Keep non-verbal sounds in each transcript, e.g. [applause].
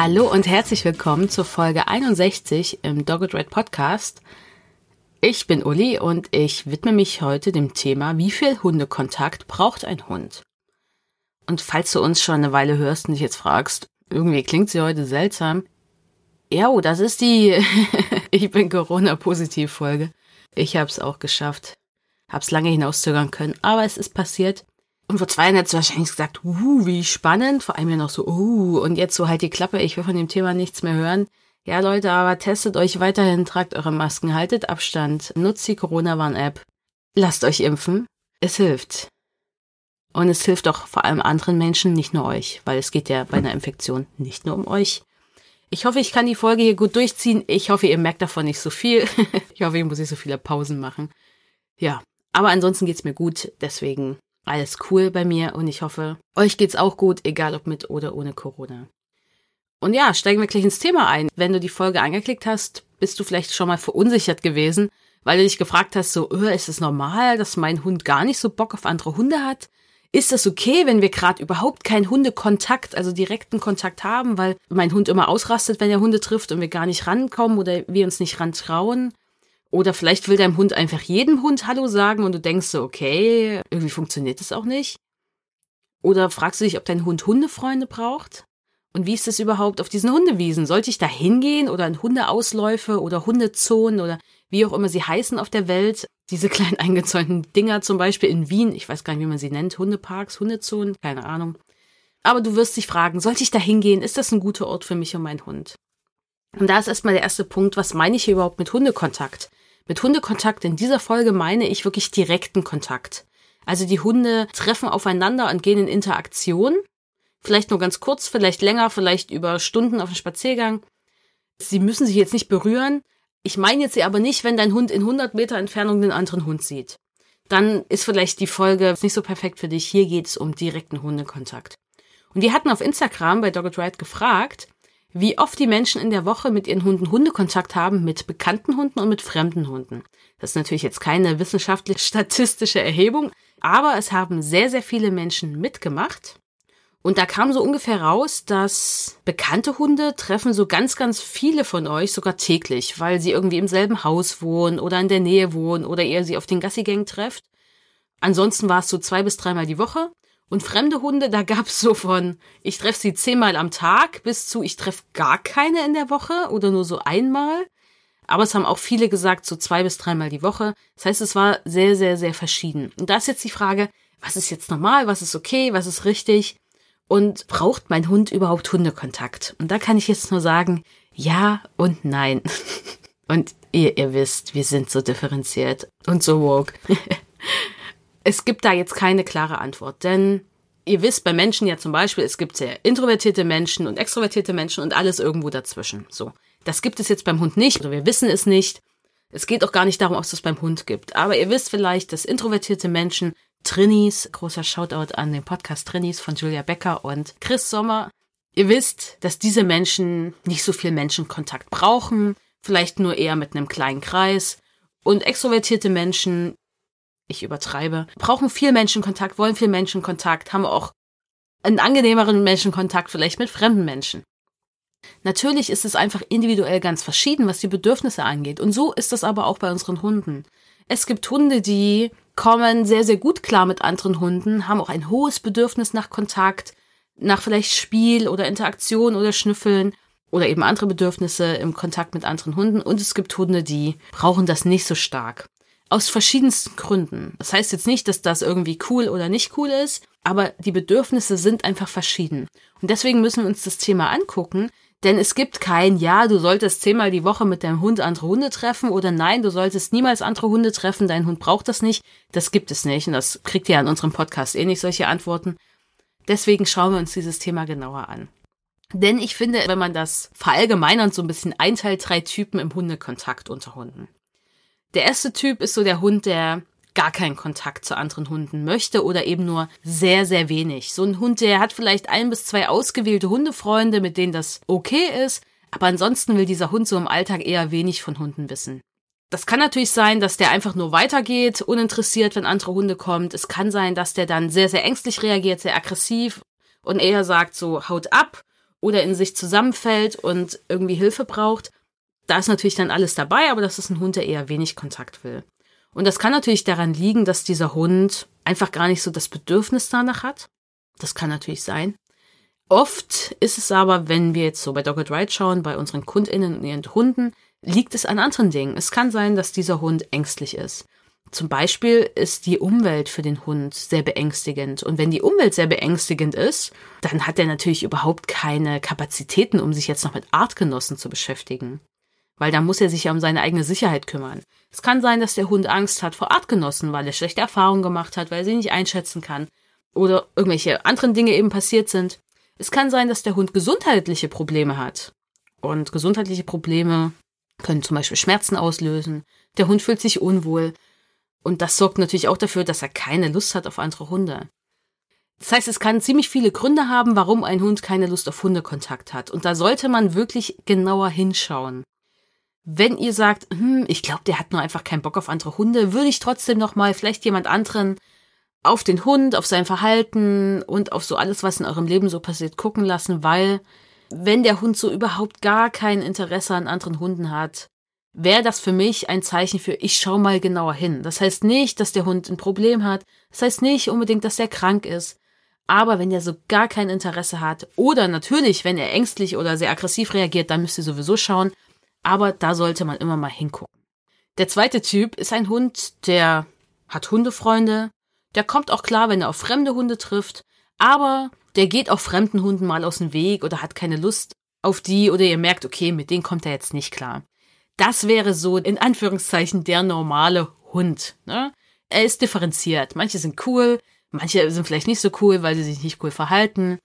Hallo und herzlich willkommen zur Folge 61 im Dogged Red Podcast. Ich bin Uli und ich widme mich heute dem Thema, wie viel Hundekontakt braucht ein Hund? Und falls du uns schon eine Weile hörst und dich jetzt fragst, irgendwie klingt sie heute seltsam. Ja, oh, das ist die [laughs] Ich bin Corona-positiv Folge. Ich hab's auch geschafft. Hab's lange hinauszögern können, aber es ist passiert. Und vor zwei Jahren hättest du wahrscheinlich gesagt, uh, wie spannend, vor allem ja noch so, uh, und jetzt so halt die Klappe, ich will von dem Thema nichts mehr hören. Ja, Leute, aber testet euch weiterhin, tragt eure Masken, haltet Abstand, nutzt die Corona-Warn-App, lasst euch impfen. Es hilft. Und es hilft auch vor allem anderen Menschen, nicht nur euch, weil es geht ja bei einer Infektion nicht nur um euch. Ich hoffe, ich kann die Folge hier gut durchziehen. Ich hoffe, ihr merkt davon nicht so viel. [laughs] ich hoffe, ich muss nicht so viele Pausen machen. Ja, aber ansonsten geht's mir gut, deswegen alles cool bei mir und ich hoffe, euch geht's auch gut, egal ob mit oder ohne Corona. Und ja, steigen wir gleich ins Thema ein. Wenn du die Folge angeklickt hast, bist du vielleicht schon mal verunsichert gewesen, weil du dich gefragt hast, so, öh, ist es normal, dass mein Hund gar nicht so Bock auf andere Hunde hat? Ist das okay, wenn wir gerade überhaupt keinen Hundekontakt, also direkten Kontakt haben, weil mein Hund immer ausrastet, wenn er Hunde trifft und wir gar nicht rankommen oder wir uns nicht rantrauen? Oder vielleicht will dein Hund einfach jedem Hund Hallo sagen und du denkst so, okay, irgendwie funktioniert das auch nicht. Oder fragst du dich, ob dein Hund Hundefreunde braucht? Und wie ist das überhaupt auf diesen Hundewiesen? Sollte ich da hingehen oder in Hundeausläufe oder Hundezonen oder wie auch immer sie heißen auf der Welt? Diese [laughs] kleinen eingezäunten Dinger zum Beispiel in Wien, ich weiß gar nicht, wie man sie nennt, Hundeparks, Hundezonen, keine Ahnung. Aber du wirst dich fragen, sollte ich da hingehen? Ist das ein guter Ort für mich und meinen Hund? Und da ist erstmal der erste Punkt, was meine ich hier überhaupt mit Hundekontakt? Mit Hundekontakt in dieser Folge meine ich wirklich direkten Kontakt. Also die Hunde treffen aufeinander und gehen in Interaktion. Vielleicht nur ganz kurz, vielleicht länger, vielleicht über Stunden auf dem Spaziergang. Sie müssen sich jetzt nicht berühren. Ich meine jetzt aber nicht, wenn dein Hund in 100 Meter Entfernung den anderen Hund sieht. Dann ist vielleicht die Folge nicht so perfekt für dich. Hier geht es um direkten Hundekontakt. Und wir hatten auf Instagram bei Dogged Ride gefragt, wie oft die Menschen in der Woche mit ihren Hunden Hundekontakt haben, mit bekannten Hunden und mit fremden Hunden. Das ist natürlich jetzt keine wissenschaftlich statistische Erhebung, aber es haben sehr, sehr viele Menschen mitgemacht. Und da kam so ungefähr raus, dass bekannte Hunde treffen so ganz, ganz viele von euch sogar täglich, weil sie irgendwie im selben Haus wohnen oder in der Nähe wohnen oder ihr sie auf den Gassigängen trefft. Ansonsten war es so zwei bis dreimal die Woche. Und fremde Hunde, da gab's so von, ich treffe sie zehnmal am Tag bis zu, ich treffe gar keine in der Woche oder nur so einmal. Aber es haben auch viele gesagt, so zwei bis dreimal die Woche. Das heißt, es war sehr, sehr, sehr verschieden. Und da ist jetzt die Frage, was ist jetzt normal, was ist okay, was ist richtig? Und braucht mein Hund überhaupt Hundekontakt? Und da kann ich jetzt nur sagen, ja und nein. [laughs] Und ihr, ihr wisst, wir sind so differenziert und so woke. [laughs] es gibt da jetzt keine klare Antwort, denn ihr wisst bei Menschen ja zum Beispiel, es gibt sehr introvertierte Menschen und extrovertierte Menschen und alles irgendwo dazwischen. So. Das gibt es jetzt beim Hund nicht oder wir wissen es nicht. Es geht auch gar nicht darum, ob es das beim Hund gibt. Aber ihr wisst vielleicht, dass introvertierte Menschen, Trinis, großer Shoutout an den Podcast Trinis von Julia Becker und Chris Sommer. Ihr wisst, dass diese Menschen nicht so viel Menschenkontakt brauchen, vielleicht nur eher mit einem kleinen Kreis. Und extrovertierte Menschen, ich übertreibe, brauchen viel Menschenkontakt, wollen viel Menschenkontakt, haben auch einen angenehmeren Menschenkontakt vielleicht mit fremden Menschen. Natürlich ist es einfach individuell ganz verschieden, was die Bedürfnisse angeht. Und so ist es aber auch bei unseren Hunden. Es gibt Hunde, die kommen sehr, sehr gut klar mit anderen Hunden, haben auch ein hohes Bedürfnis nach Kontakt, nach vielleicht Spiel oder Interaktion oder Schnüffeln oder eben andere Bedürfnisse im Kontakt mit anderen Hunden. Und es gibt Hunde, die brauchen das nicht so stark. Aus verschiedensten Gründen. Das heißt jetzt nicht, dass das irgendwie cool oder nicht cool ist, aber die Bedürfnisse sind einfach verschieden. Und deswegen müssen wir uns das Thema angucken, denn es gibt kein Ja, du solltest zehnmal die Woche mit deinem Hund andere Hunde treffen oder nein, du solltest niemals andere Hunde treffen, dein Hund braucht das nicht. Das gibt es nicht und das kriegt ihr an unserem Podcast eh nicht solche Antworten. Deswegen schauen wir uns dieses Thema genauer an. Denn ich finde, wenn man das verallgemeinert so ein bisschen einteilt, drei Typen im Hundekontakt unter Hunden. Der erste Typ ist so der Hund, der gar keinen Kontakt zu anderen Hunden möchte oder eben nur sehr, sehr wenig. So ein Hund, der hat vielleicht ein bis zwei ausgewählte Hundefreunde, mit denen das okay ist, aber ansonsten will dieser Hund so im Alltag eher wenig von Hunden wissen. Das kann natürlich sein, dass der einfach nur weitergeht, uninteressiert, wenn andere Hunde kommen. Es kann sein, dass der dann sehr, sehr ängstlich reagiert, sehr aggressiv und eher sagt so, haut ab oder in sich zusammenfällt und irgendwie Hilfe braucht. Da ist natürlich dann alles dabei, aber das ist ein Hund, der eher wenig Kontakt will. Und das kann natürlich daran liegen, dass dieser Hund einfach gar nicht so das Bedürfnis danach hat. Das kann natürlich sein. Oft ist es aber, wenn wir jetzt so bei Dog Ride schauen, bei unseren KundInnen und ihren Hunden, liegt es an anderen Dingen. Es kann sein, dass dieser Hund ängstlich ist. Zum Beispiel ist die Umwelt für den Hund sehr beängstigend. Und wenn die Umwelt sehr beängstigend ist, dann hat er natürlich überhaupt keine Kapazitäten, um sich jetzt noch mit Artgenossen zu beschäftigen. Weil da muss er sich ja um seine eigene Sicherheit kümmern. Es kann sein, dass der Hund Angst hat vor Artgenossen, weil er schlechte Erfahrungen gemacht hat, weil er sie nicht einschätzen kann. Oder irgendwelche anderen Dinge eben passiert sind. Es kann sein, dass der Hund gesundheitliche Probleme hat. Und gesundheitliche Probleme können zum Beispiel Schmerzen auslösen. Der Hund fühlt sich unwohl. Und das sorgt natürlich auch dafür, dass er keine Lust hat auf andere Hunde. Das heißt, es kann ziemlich viele Gründe haben, warum ein Hund keine Lust auf Hundekontakt hat. Und da sollte man wirklich genauer hinschauen. Wenn ihr sagt, hm, ich glaube, der hat nur einfach keinen Bock auf andere Hunde, würde ich trotzdem noch mal vielleicht jemand anderen auf den Hund, auf sein Verhalten und auf so alles, was in eurem Leben so passiert, gucken lassen, weil wenn der Hund so überhaupt gar kein Interesse an anderen Hunden hat, wäre das für mich ein Zeichen für, ich schau mal genauer hin. Das heißt nicht, dass der Hund ein Problem hat. Das heißt nicht unbedingt, dass er krank ist. Aber wenn er so gar kein Interesse hat, oder natürlich, wenn er ängstlich oder sehr aggressiv reagiert, dann müsst ihr sowieso schauen. Aber da sollte man immer mal hingucken. Der zweite Typ ist ein Hund, der hat Hundefreunde. Der kommt auch klar, wenn er auf fremde Hunde trifft. Aber der geht auch fremden Hunden mal aus dem Weg oder hat keine Lust auf die oder ihr merkt, okay, mit denen kommt er jetzt nicht klar. Das wäre so in Anführungszeichen der normale Hund. Ne? Er ist differenziert. Manche sind cool, manche sind vielleicht nicht so cool, weil sie sich nicht cool verhalten.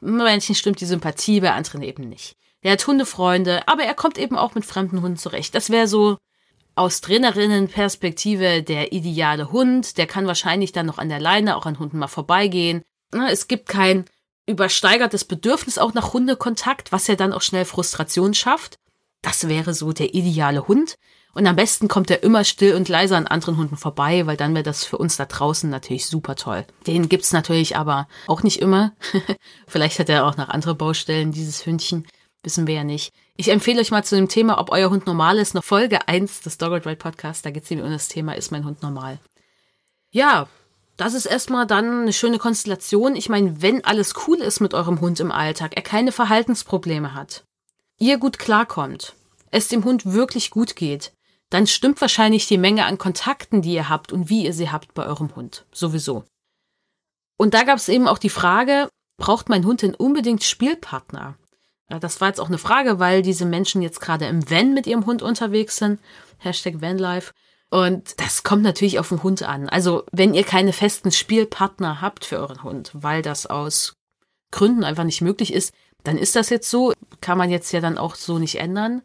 Manchen stimmt die Sympathie, bei anderen eben nicht. Der hat Hundefreunde, aber er kommt eben auch mit fremden Hunden zurecht. Das wäre so aus Trainerinnenperspektive der ideale Hund. Der kann wahrscheinlich dann noch an der Leine auch an Hunden mal vorbeigehen. Es gibt kein übersteigertes Bedürfnis auch nach Hundekontakt, was ja dann auch schnell Frustration schafft. Das wäre so der ideale Hund. Und am besten kommt er immer still und leise an anderen Hunden vorbei, weil dann wäre das für uns da draußen natürlich super toll. Den gibt's natürlich aber auch nicht immer. [laughs] Vielleicht hat er auch noch andere Baustellen, dieses Hündchen. Wissen wir ja nicht. Ich empfehle euch mal zu dem Thema, ob euer Hund normal ist, noch Folge 1 des Dog Ride Podcast. Da geht's nämlich um das Thema, ist mein Hund normal? Ja, das ist erstmal dann eine schöne Konstellation. Ich meine, wenn alles cool ist mit eurem Hund im Alltag, er keine Verhaltensprobleme hat, ihr gut klarkommt, es dem Hund wirklich gut geht, dann stimmt wahrscheinlich die Menge an Kontakten, die ihr habt und wie ihr sie habt bei eurem Hund. Sowieso. Und da gab es eben auch die Frage, braucht mein Hund denn unbedingt Spielpartner? Das war jetzt auch eine Frage, weil diese Menschen jetzt gerade im Van mit ihrem Hund unterwegs sind. Hashtag Vanlife. Und das kommt natürlich auf den Hund an. Also wenn ihr keine festen Spielpartner habt für euren Hund, weil das aus Gründen einfach nicht möglich ist, dann ist das jetzt so. Kann man jetzt ja dann auch so nicht ändern.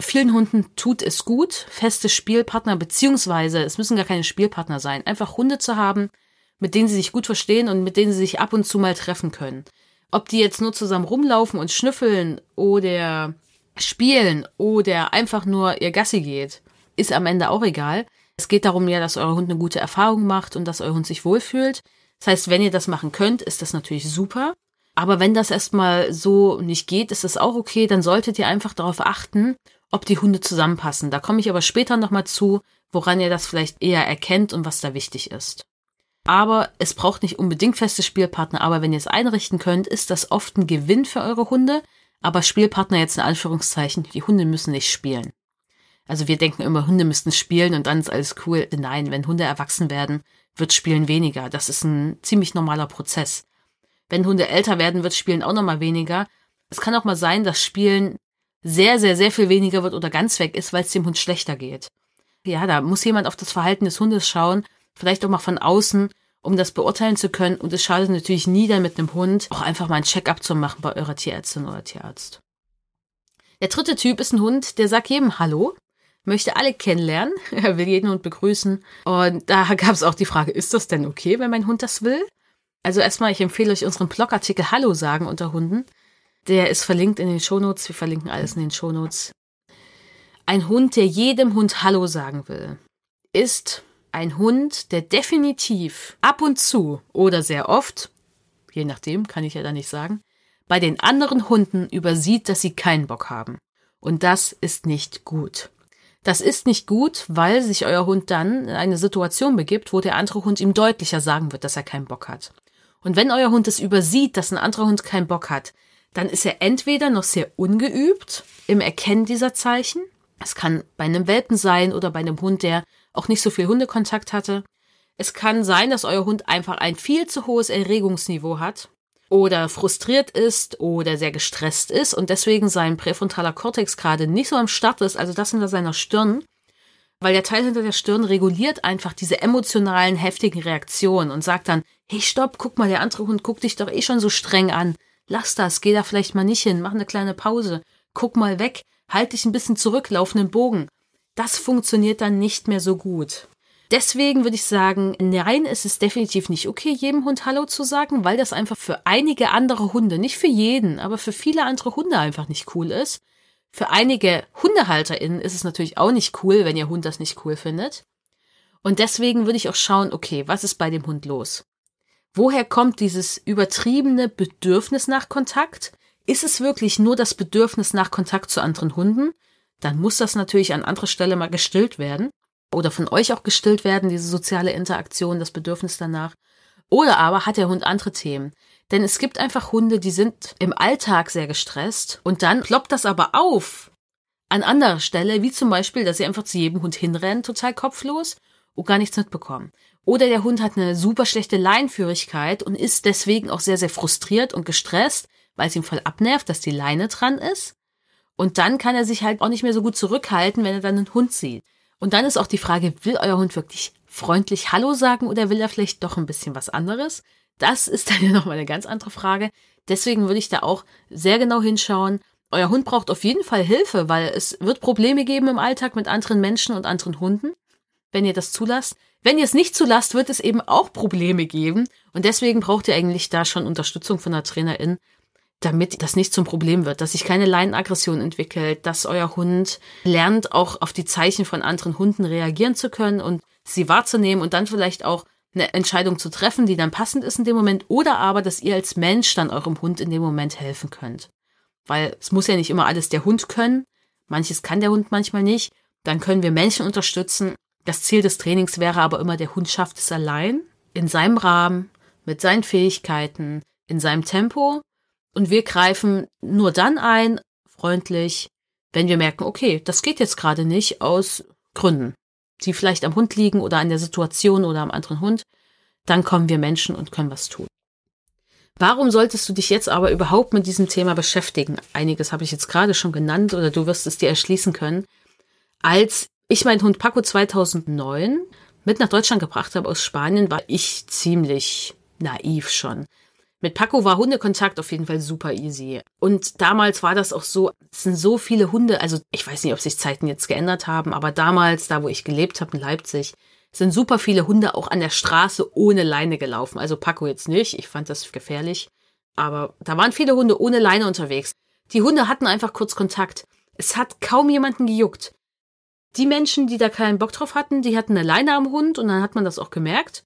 Vielen Hunden tut es gut, feste Spielpartner, beziehungsweise es müssen gar keine Spielpartner sein, einfach Hunde zu haben, mit denen sie sich gut verstehen und mit denen sie sich ab und zu mal treffen können. Ob die jetzt nur zusammen rumlaufen und schnüffeln oder spielen oder einfach nur ihr Gassi geht ist am Ende auch egal. Es geht darum ja, dass euer Hund eine gute Erfahrung macht und dass euer Hund sich wohlfühlt. Das heißt, wenn ihr das machen könnt, ist das natürlich super. Aber wenn das erstmal so nicht geht, ist das auch okay. Dann solltet ihr einfach darauf achten, ob die Hunde zusammenpassen. Da komme ich aber später nochmal zu, woran ihr das vielleicht eher erkennt und was da wichtig ist. Aber es braucht nicht unbedingt feste Spielpartner, aber wenn ihr es einrichten könnt, ist das oft ein Gewinn für eure Hunde. Aber Spielpartner jetzt in Anführungszeichen, die Hunde müssen nicht spielen. Also wir denken immer, Hunde müssten spielen und dann ist alles cool. Nein, wenn Hunde erwachsen werden, wird Spielen weniger. Das ist ein ziemlich normaler Prozess. Wenn Hunde älter werden, wird Spielen auch nochmal weniger. Es kann auch mal sein, dass Spielen sehr, sehr, sehr viel weniger wird oder ganz weg ist, weil es dem Hund schlechter geht. Ja, da muss jemand auf das Verhalten des Hundes schauen, vielleicht auch mal von außen um das beurteilen zu können. Und es schadet natürlich nie, dann mit einem Hund auch einfach mal ein Check-up zu machen bei eurer Tierärztin oder Tierarzt. Der dritte Typ ist ein Hund, der sagt jedem Hallo, möchte alle kennenlernen, [laughs] er will jeden Hund begrüßen. Und da gab es auch die Frage, ist das denn okay, wenn mein Hund das will? Also erstmal, ich empfehle euch unseren Blogartikel Hallo sagen unter Hunden. Der ist verlinkt in den Shownotes. Wir verlinken alles in den Shownotes. Ein Hund, der jedem Hund Hallo sagen will, ist ein Hund, der definitiv ab und zu oder sehr oft, je nachdem, kann ich ja da nicht sagen, bei den anderen Hunden übersieht, dass sie keinen Bock haben. Und das ist nicht gut. Das ist nicht gut, weil sich euer Hund dann in eine Situation begibt, wo der andere Hund ihm deutlicher sagen wird, dass er keinen Bock hat. Und wenn euer Hund es übersieht, dass ein anderer Hund keinen Bock hat, dann ist er entweder noch sehr ungeübt im Erkennen dieser Zeichen. Es kann bei einem Welpen sein oder bei einem Hund, der auch nicht so viel Hundekontakt hatte. Es kann sein, dass euer Hund einfach ein viel zu hohes Erregungsniveau hat oder frustriert ist oder sehr gestresst ist und deswegen sein präfrontaler Kortex gerade nicht so am Start ist, also das hinter seiner Stirn, weil der Teil hinter der Stirn reguliert einfach diese emotionalen, heftigen Reaktionen und sagt dann, hey, stopp, guck mal, der andere Hund guckt dich doch eh schon so streng an. Lass das, geh da vielleicht mal nicht hin, mach eine kleine Pause, guck mal weg, halt dich ein bisschen zurück, lauf einen Bogen das funktioniert dann nicht mehr so gut. Deswegen würde ich sagen, nein, es ist definitiv nicht okay, jedem Hund Hallo zu sagen, weil das einfach für einige andere Hunde, nicht für jeden, aber für viele andere Hunde einfach nicht cool ist. Für einige HundehalterInnen ist es natürlich auch nicht cool, wenn ihr Hund das nicht cool findet. Und deswegen würde ich auch schauen, okay, was ist bei dem Hund los? Woher kommt dieses übertriebene Bedürfnis nach Kontakt? Ist es wirklich nur das Bedürfnis nach Kontakt zu anderen Hunden? Dann muss das natürlich an anderer Stelle mal gestillt werden oder von euch auch gestillt werden, diese soziale Interaktion, das Bedürfnis danach. Oder aber hat der Hund andere Themen. Denn es gibt einfach Hunde, die sind im Alltag sehr gestresst und dann ploppt das aber auf an anderer Stelle, wie zum Beispiel, dass sie einfach zu jedem Hund hinrennen, total kopflos und gar nichts mitbekommen. Oder der Hund hat eine super schlechte Leinführigkeit und ist deswegen auch sehr, sehr frustriert und gestresst, weil es ihm voll abnervt, dass die Leine dran ist. Und dann kann er sich halt auch nicht mehr so gut zurückhalten, wenn er dann einen Hund sieht. Und dann ist auch die Frage, will euer Hund wirklich freundlich Hallo sagen oder will er vielleicht doch ein bisschen was anderes? Das ist [laughs] dann ja nochmal eine ganz andere Frage. Deswegen würde ich da auch sehr genau hinschauen. Euer Hund braucht auf jeden Fall Hilfe, weil es wird Probleme geben im Alltag mit anderen Menschen und anderen Hunden, wenn ihr das zulasst. Wenn ihr es nicht zulasst, wird es eben auch Probleme geben. Und deswegen braucht ihr eigentlich da schon Unterstützung von der Trainerin, damit das nicht zum Problem wird, dass sich keine Leinenaggression entwickelt, dass euer Hund lernt, auch auf die Zeichen von anderen Hunden reagieren zu können und sie wahrzunehmen und dann vielleicht auch eine Entscheidung zu treffen, die dann passend ist in dem Moment, oder aber, dass ihr als Mensch dann eurem Hund in dem Moment helfen könnt. Weil es muss ja nicht immer alles der Hund können, manches kann der Hund manchmal nicht, dann können wir Menschen unterstützen. Das Ziel des Trainings wäre aber immer, der Hund schafft es allein, in seinem Rahmen, mit seinen Fähigkeiten, in seinem Tempo und wir greifen nur dann ein, freundlich, wenn wir merken, okay, das geht jetzt gerade nicht aus Gründen, die vielleicht am Hund liegen oder an der Situation oder am anderen Hund, dann kommen wir Menschen und können was tun. Warum solltest du dich jetzt aber überhaupt mit diesem Thema beschäftigen? Einiges habe ich jetzt gerade schon genannt oder du wirst es dir erschließen können. Als ich meinen Hund Paco 2009 mit nach Deutschland gebracht habe aus Spanien, war ich ziemlich naiv schon. Mit Paco war Hundekontakt auf jeden Fall super easy. Und damals war das auch so, es sind so viele Hunde, also ich weiß nicht, ob sich Zeiten jetzt geändert haben, aber damals, da wo ich gelebt habe in Leipzig, sind super viele Hunde auch an der Straße ohne Leine gelaufen. Also Paco jetzt nicht, ich fand das gefährlich. Aber da waren viele Hunde ohne Leine unterwegs. Die Hunde hatten einfach kurz Kontakt. Es hat kaum jemanden gejuckt. Die Menschen, die da keinen Bock drauf hatten, die hatten eine Leine am Hund und dann hat man das auch gemerkt.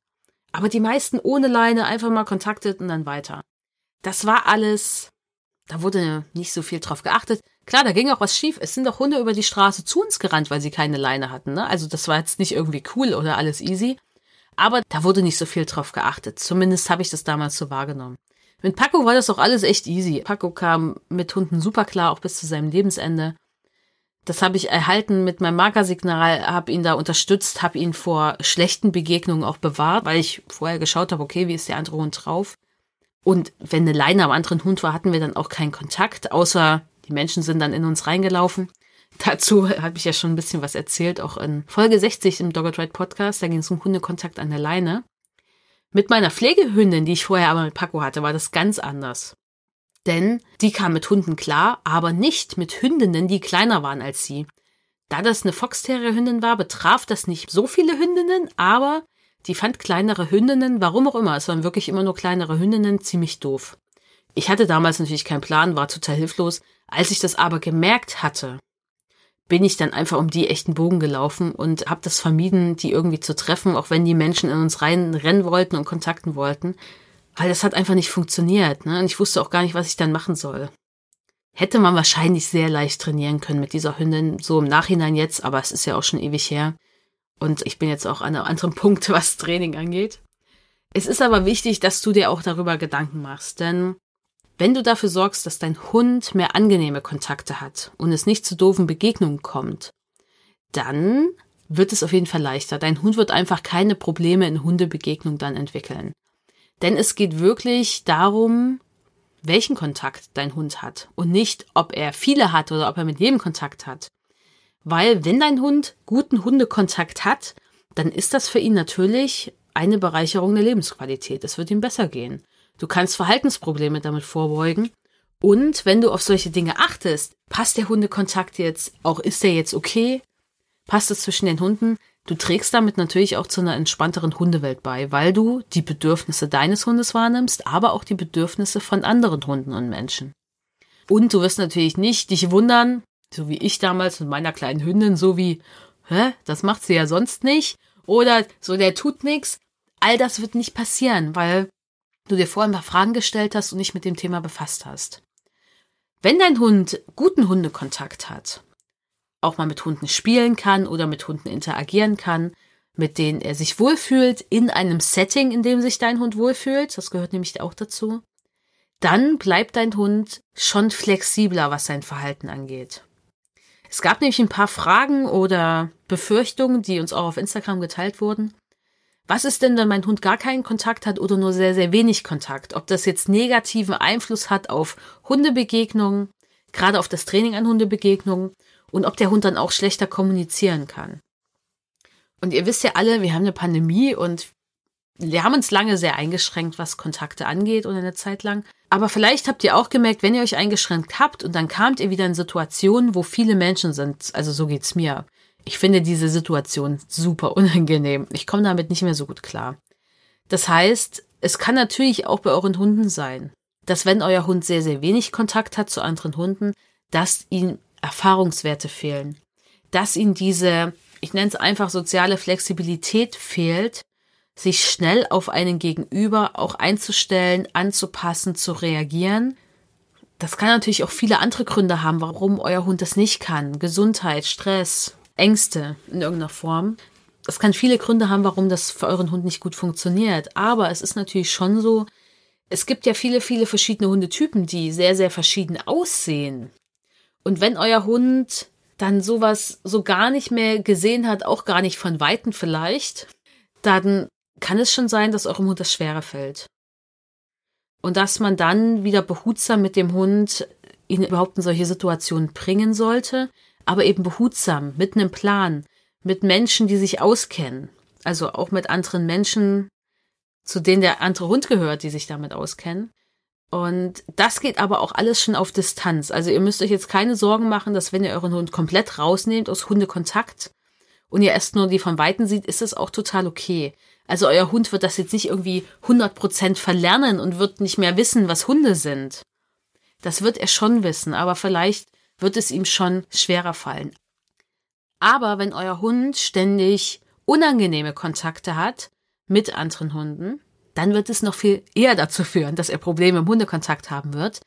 Aber die meisten ohne Leine einfach mal kontaktet und dann weiter. Das war alles, da wurde nicht so viel drauf geachtet. Klar, da ging auch was schief. Es sind doch Hunde über die Straße zu uns gerannt, weil sie keine Leine hatten. Ne? Also das war jetzt nicht irgendwie cool oder alles easy. Aber da wurde nicht so viel drauf geachtet. Zumindest habe ich das damals so wahrgenommen. Mit Paco war das auch alles echt easy. Paco kam mit Hunden super klar, auch bis zu seinem Lebensende. Das habe ich erhalten mit meinem Markersignal, habe ihn da unterstützt, habe ihn vor schlechten Begegnungen auch bewahrt, weil ich vorher geschaut habe, okay, wie ist der andere Hund drauf? Und wenn eine Leine am anderen Hund war, hatten wir dann auch keinen Kontakt, außer die Menschen sind dann in uns reingelaufen. [laughs] Dazu habe ich ja schon ein bisschen was erzählt, auch in Folge 60 im Dogged Ride Podcast, da ging es um Hundekontakt an der Leine. Mit meiner Pflegehündin, die ich vorher aber mit Paco hatte, war das ganz anders. Denn die kam mit Hunden klar, aber nicht mit Hündinnen, die kleiner waren als sie. Da das eine Foxterrier-Hündin war, betraf das nicht so viele Hündinnen, aber die fand kleinere Hündinnen, warum auch immer, es waren wirklich immer nur kleinere Hündinnen, ziemlich doof. Ich hatte damals natürlich keinen Plan, war total hilflos. Als ich das aber gemerkt hatte, bin ich dann einfach um die echten Bogen gelaufen und habe das vermieden, die irgendwie zu treffen, auch wenn die Menschen in uns rein rennen wollten und kontakten wollten, weil das hat einfach nicht funktioniert. Ne? Und ich wusste auch gar nicht, was ich dann machen soll. Hätte man wahrscheinlich sehr leicht trainieren können mit dieser Hündin, so im Nachhinein jetzt, aber es ist ja auch schon ewig her. Und ich bin jetzt auch an einem anderen [laughs] Punkt, was Training angeht. Es ist aber wichtig, dass du dir auch darüber Gedanken machst, denn wenn du dafür sorgst, dass dein Hund mehr angenehme Kontakte hat und es nicht zu doofen Begegnungen kommt, dann wird es auf jeden Fall leichter. Dein Hund wird einfach keine Probleme in Hundebegegnung dann entwickeln. Denn es geht wirklich darum, welchen Kontakt dein Hund hat und nicht, ob er viele hat oder ob er mit jedem Kontakt hat. Weil wenn dein Hund guten Hundekontakt hat, dann ist das für ihn natürlich eine Bereicherung der Lebensqualität. Es wird ihm besser gehen. Du kannst Verhaltensprobleme damit vorbeugen. Und wenn du auf solche Dinge achtest, passt der Hundekontakt jetzt, auch ist der jetzt okay? Passt es zwischen den Hunden? Du trägst damit natürlich auch zu einer entspannteren Hundewelt bei, weil du die Bedürfnisse deines Hundes wahrnimmst, aber auch die Bedürfnisse von anderen Hunden und Menschen. Und du wirst natürlich nicht dich wundern, so wie ich damals mit meiner kleinen Hündin, so wie, hä, das macht sie ja sonst nicht, oder so, der tut nix. All das wird nicht passieren, weil du dir vorher ein paar Fragen gestellt hast und dich mit dem Thema befasst hast. Wenn dein Hund guten Hundekontakt hat, auch mal mit Hunden spielen kann oder mit Hunden interagieren kann, mit denen er sich wohlfühlt, in einem Setting, in dem sich dein Hund wohlfühlt, das gehört nämlich auch dazu, dann bleibt dein Hund schon flexibler, was sein Verhalten angeht. Es gab nämlich ein paar Fragen oder Befürchtungen, die uns auch auf Instagram geteilt wurden. Was ist denn, wenn mein Hund gar keinen Kontakt hat oder nur sehr, sehr wenig Kontakt? Ob das jetzt negativen Einfluss hat auf Hundebegegnungen, gerade auf das Training an Hundebegegnungen und ob der Hund dann auch schlechter kommunizieren kann. Und ihr wisst ja alle, wir haben eine Pandemie und wir haben uns lange sehr eingeschränkt, was Kontakte angeht oder eine Zeit lang. Aber vielleicht habt ihr auch gemerkt, wenn ihr euch eingeschränkt habt und dann kamt ihr wieder in Situationen, wo viele Menschen sind. Also so geht's mir. Ich finde diese Situation super unangenehm. Ich komme damit nicht mehr so gut klar. Das heißt, es kann natürlich auch bei euren Hunden sein, dass wenn euer Hund sehr, sehr wenig Kontakt hat zu anderen Hunden, dass ihm Erfahrungswerte fehlen, dass ihm diese, ich nenne es einfach soziale Flexibilität fehlt, sich schnell auf einen Gegenüber auch einzustellen, anzupassen, zu reagieren. Das kann natürlich auch viele andere Gründe haben, warum euer Hund das nicht kann. Gesundheit, Stress, Ängste in irgendeiner Form. Das kann viele Gründe haben, warum das für euren Hund nicht gut funktioniert. Aber es ist natürlich schon so, es gibt ja viele, viele verschiedene Hundetypen, die sehr, sehr verschieden aussehen. Und wenn euer Hund dann sowas so gar nicht mehr gesehen hat, auch gar nicht von Weitem vielleicht, dann kann es schon sein, dass eurem Hund das schwerer fällt. Und dass man dann wieder behutsam mit dem Hund ihn überhaupt in solche Situationen bringen sollte, aber eben behutsam, mit einem Plan, mit Menschen, die sich auskennen. Also auch mit anderen Menschen, zu denen der andere Hund gehört, die sich damit auskennen. Und das geht aber auch alles schon auf Distanz. Also ihr müsst euch jetzt keine Sorgen machen, dass wenn ihr euren Hund komplett rausnehmt aus Hundekontakt und ihr erst nur die von Weitem sieht, ist es auch total okay. Also euer Hund wird das jetzt nicht irgendwie 100% verlernen und wird nicht mehr wissen, was Hunde sind. Das wird er schon wissen, aber vielleicht wird es ihm schon schwerer fallen. Aber wenn euer Hund ständig unangenehme Kontakte hat mit anderen Hunden, dann wird es noch viel eher dazu führen, dass er Probleme im Hundekontakt haben wird.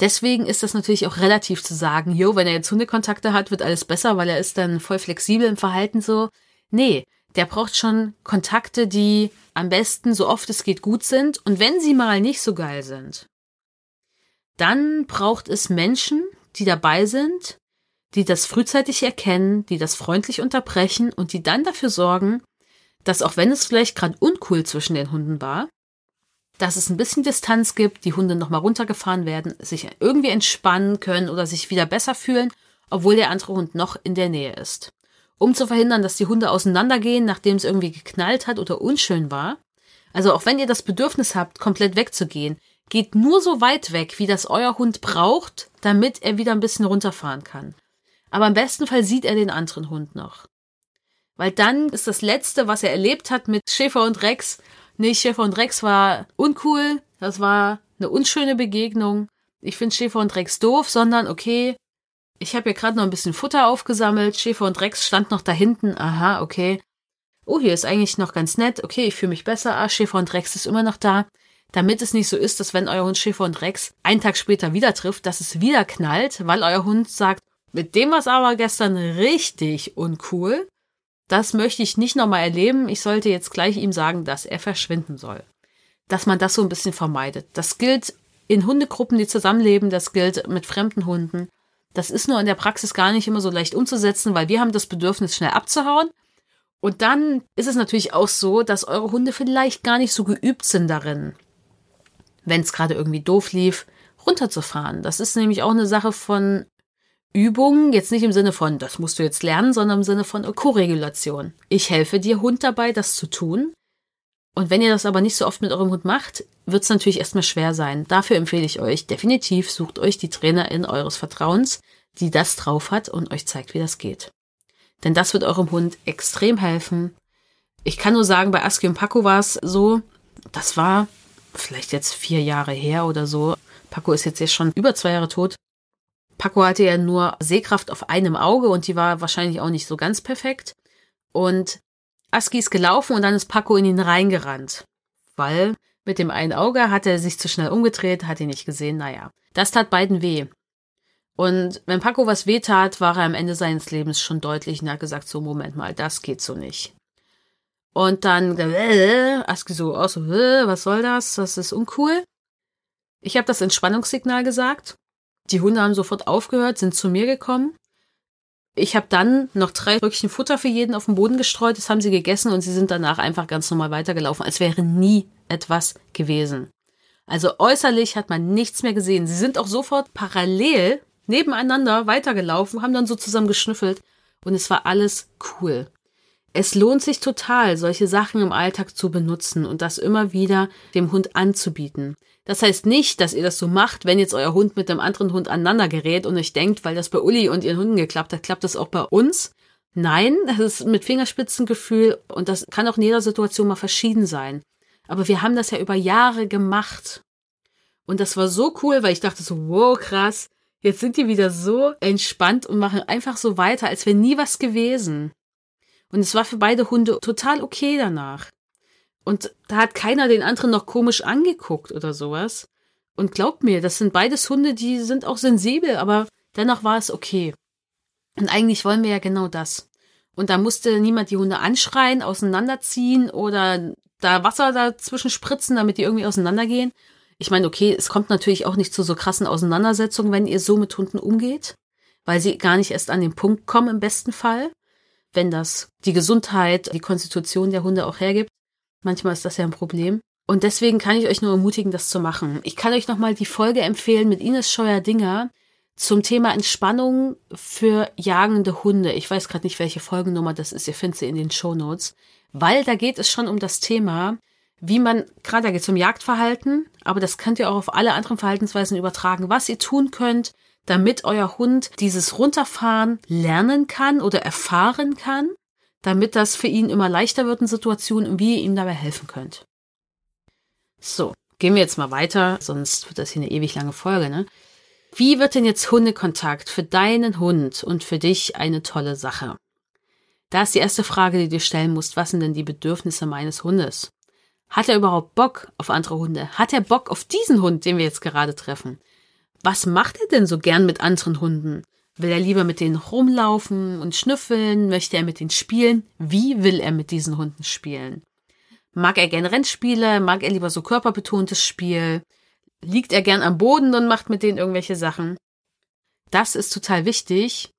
Deswegen ist das natürlich auch relativ zu sagen, jo, wenn er jetzt Hundekontakte hat, wird alles besser, weil er ist dann voll flexibel im Verhalten so. Nee, der braucht schon Kontakte, die am besten so oft es geht gut sind. Und wenn sie mal nicht so geil sind, dann braucht es Menschen, die dabei sind, die das frühzeitig erkennen, die das freundlich unterbrechen und die dann dafür sorgen, dass auch wenn es vielleicht gerade uncool zwischen den Hunden war, dass es ein bisschen Distanz gibt, die Hunde nochmal runtergefahren werden, sich irgendwie entspannen können oder sich wieder besser fühlen, obwohl der andere Hund noch in der Nähe ist. Um zu verhindern, dass die Hunde auseinandergehen, nachdem es irgendwie geknallt hat oder unschön war. Also auch wenn ihr das Bedürfnis habt, komplett wegzugehen, geht nur so weit weg, wie das euer Hund braucht, damit er wieder ein bisschen runterfahren kann. Aber im besten Fall sieht er den anderen Hund noch. Weil dann ist das Letzte, was er erlebt hat mit Schäfer und Rex, nee, Schäfer und Rex war uncool, das war eine unschöne Begegnung. Ich finde Schäfer und Rex doof, sondern okay, ich habe hier gerade noch ein bisschen Futter aufgesammelt, Schäfer und Rex stand noch da hinten, aha, okay. Oh, hier ist eigentlich noch ganz nett, okay, ich fühle mich besser, ah, Schäfer und Rex ist immer noch da. Damit es nicht so ist, dass wenn euer Hund Schäfer und Rex einen Tag später wieder trifft, dass es wieder knallt, weil euer Hund sagt, mit dem war aber gestern richtig uncool. Das möchte ich nicht nochmal erleben. Ich sollte jetzt gleich ihm sagen, dass er verschwinden soll. Dass man das so ein bisschen vermeidet. Das gilt in Hundegruppen, die zusammenleben. Das gilt mit fremden Hunden. Das ist nur in der Praxis gar nicht immer so leicht umzusetzen, weil wir haben das Bedürfnis, schnell abzuhauen. Und dann ist es natürlich auch so, dass eure Hunde vielleicht gar nicht so geübt sind darin, wenn es gerade irgendwie doof lief, runterzufahren. Das ist nämlich auch eine Sache von Übungen, jetzt nicht im Sinne von, das musst du jetzt lernen, sondern im Sinne von Koregulation. Ich helfe dir Hund dabei, das zu tun. Und wenn ihr das aber nicht so oft mit eurem Hund macht, wird es natürlich erstmal schwer sein. Dafür empfehle ich euch definitiv, sucht euch die Trainerin eures Vertrauens, die das drauf hat und euch zeigt, wie das geht. Denn das wird eurem Hund extrem helfen. Ich kann nur sagen, bei Aski und Paco war es so, das war vielleicht jetzt vier Jahre her oder so. Paco ist jetzt, jetzt schon über zwei Jahre tot. Paco hatte ja nur Sehkraft auf einem Auge und die war wahrscheinlich auch nicht so ganz perfekt. Und Aski ist gelaufen und dann ist Paco in ihn reingerannt. Weil mit dem einen Auge hat er sich zu schnell umgedreht, hat ihn nicht gesehen, naja. Das tat beiden weh. Und wenn Paco was weh tat, war er am Ende seines Lebens schon deutlich und hat gesagt, so Moment mal, das geht so nicht. Und dann äh, Aski so aus, so, äh, was soll das? Das ist uncool. Ich habe das Entspannungssignal gesagt die Hunde haben sofort aufgehört, sind zu mir gekommen. Ich habe dann noch drei Rückchen Futter für jeden auf den Boden gestreut, das haben sie gegessen und sie sind danach einfach ganz normal weitergelaufen, als wäre nie etwas gewesen. Also äußerlich hat man nichts mehr gesehen. Sie sind auch sofort parallel nebeneinander weitergelaufen, haben dann so zusammen geschnüffelt und es war alles cool. Es lohnt sich total, solche Sachen im Alltag zu benutzen und das immer wieder dem Hund anzubieten. Das heißt nicht, dass ihr das so macht, wenn jetzt euer Hund mit einem anderen Hund aneinander gerät und euch denkt, weil das bei Uli und ihren Hunden geklappt hat, klappt das auch bei uns. Nein, das ist mit Fingerspitzengefühl und das kann auch in jeder Situation mal verschieden sein. Aber wir haben das ja über Jahre gemacht. Und das war so cool, weil ich dachte so, wow, krass. Jetzt sind die wieder so entspannt und machen einfach so weiter, als wäre nie was gewesen. Und es war für beide Hunde total okay danach. Und da hat keiner den anderen noch komisch angeguckt oder sowas. Und glaubt mir, das sind beides Hunde, die sind auch sensibel, aber dennoch war es okay. Und eigentlich wollen wir ja genau das. Und da musste niemand die Hunde anschreien, auseinanderziehen oder da Wasser dazwischen spritzen, damit die irgendwie auseinandergehen. Ich meine, okay, es kommt natürlich auch nicht zu so krassen Auseinandersetzungen, wenn ihr so mit Hunden umgeht, weil sie gar nicht erst an den Punkt kommen im besten Fall, wenn das die Gesundheit, die Konstitution der Hunde auch hergibt. Manchmal ist das ja ein Problem. Und deswegen kann ich euch nur ermutigen, das zu machen. Ich kann euch nochmal die Folge empfehlen mit Ines Scheuer-Dinger zum Thema Entspannung für jagende Hunde. Ich weiß gerade nicht, welche Folgennummer das ist. Ihr findet sie in den Show Notes. Weil da geht es schon um das Thema, wie man, gerade da geht es um Jagdverhalten, aber das könnt ihr auch auf alle anderen Verhaltensweisen übertragen, was ihr tun könnt, damit euer Hund dieses Runterfahren lernen kann oder erfahren kann damit das für ihn immer leichter wird in Situationen und wie ihr ihm dabei helfen könnt. So, gehen wir jetzt mal weiter, sonst wird das hier eine ewig lange Folge, ne? Wie wird denn jetzt Hundekontakt für deinen Hund und für dich eine tolle Sache? Da ist die erste Frage, die du dir stellen musst, was sind denn die Bedürfnisse meines Hundes? Hat er überhaupt Bock auf andere Hunde? Hat er Bock auf diesen Hund, den wir jetzt gerade treffen? Was macht er denn so gern mit anderen Hunden? Will er lieber mit denen rumlaufen und schnüffeln? Möchte er mit denen spielen? Wie will er mit diesen Hunden spielen? Mag er gern Rennspiele? Mag er lieber so körperbetontes Spiel? Liegt er gern am Boden und macht mit denen irgendwelche Sachen? Das ist total wichtig,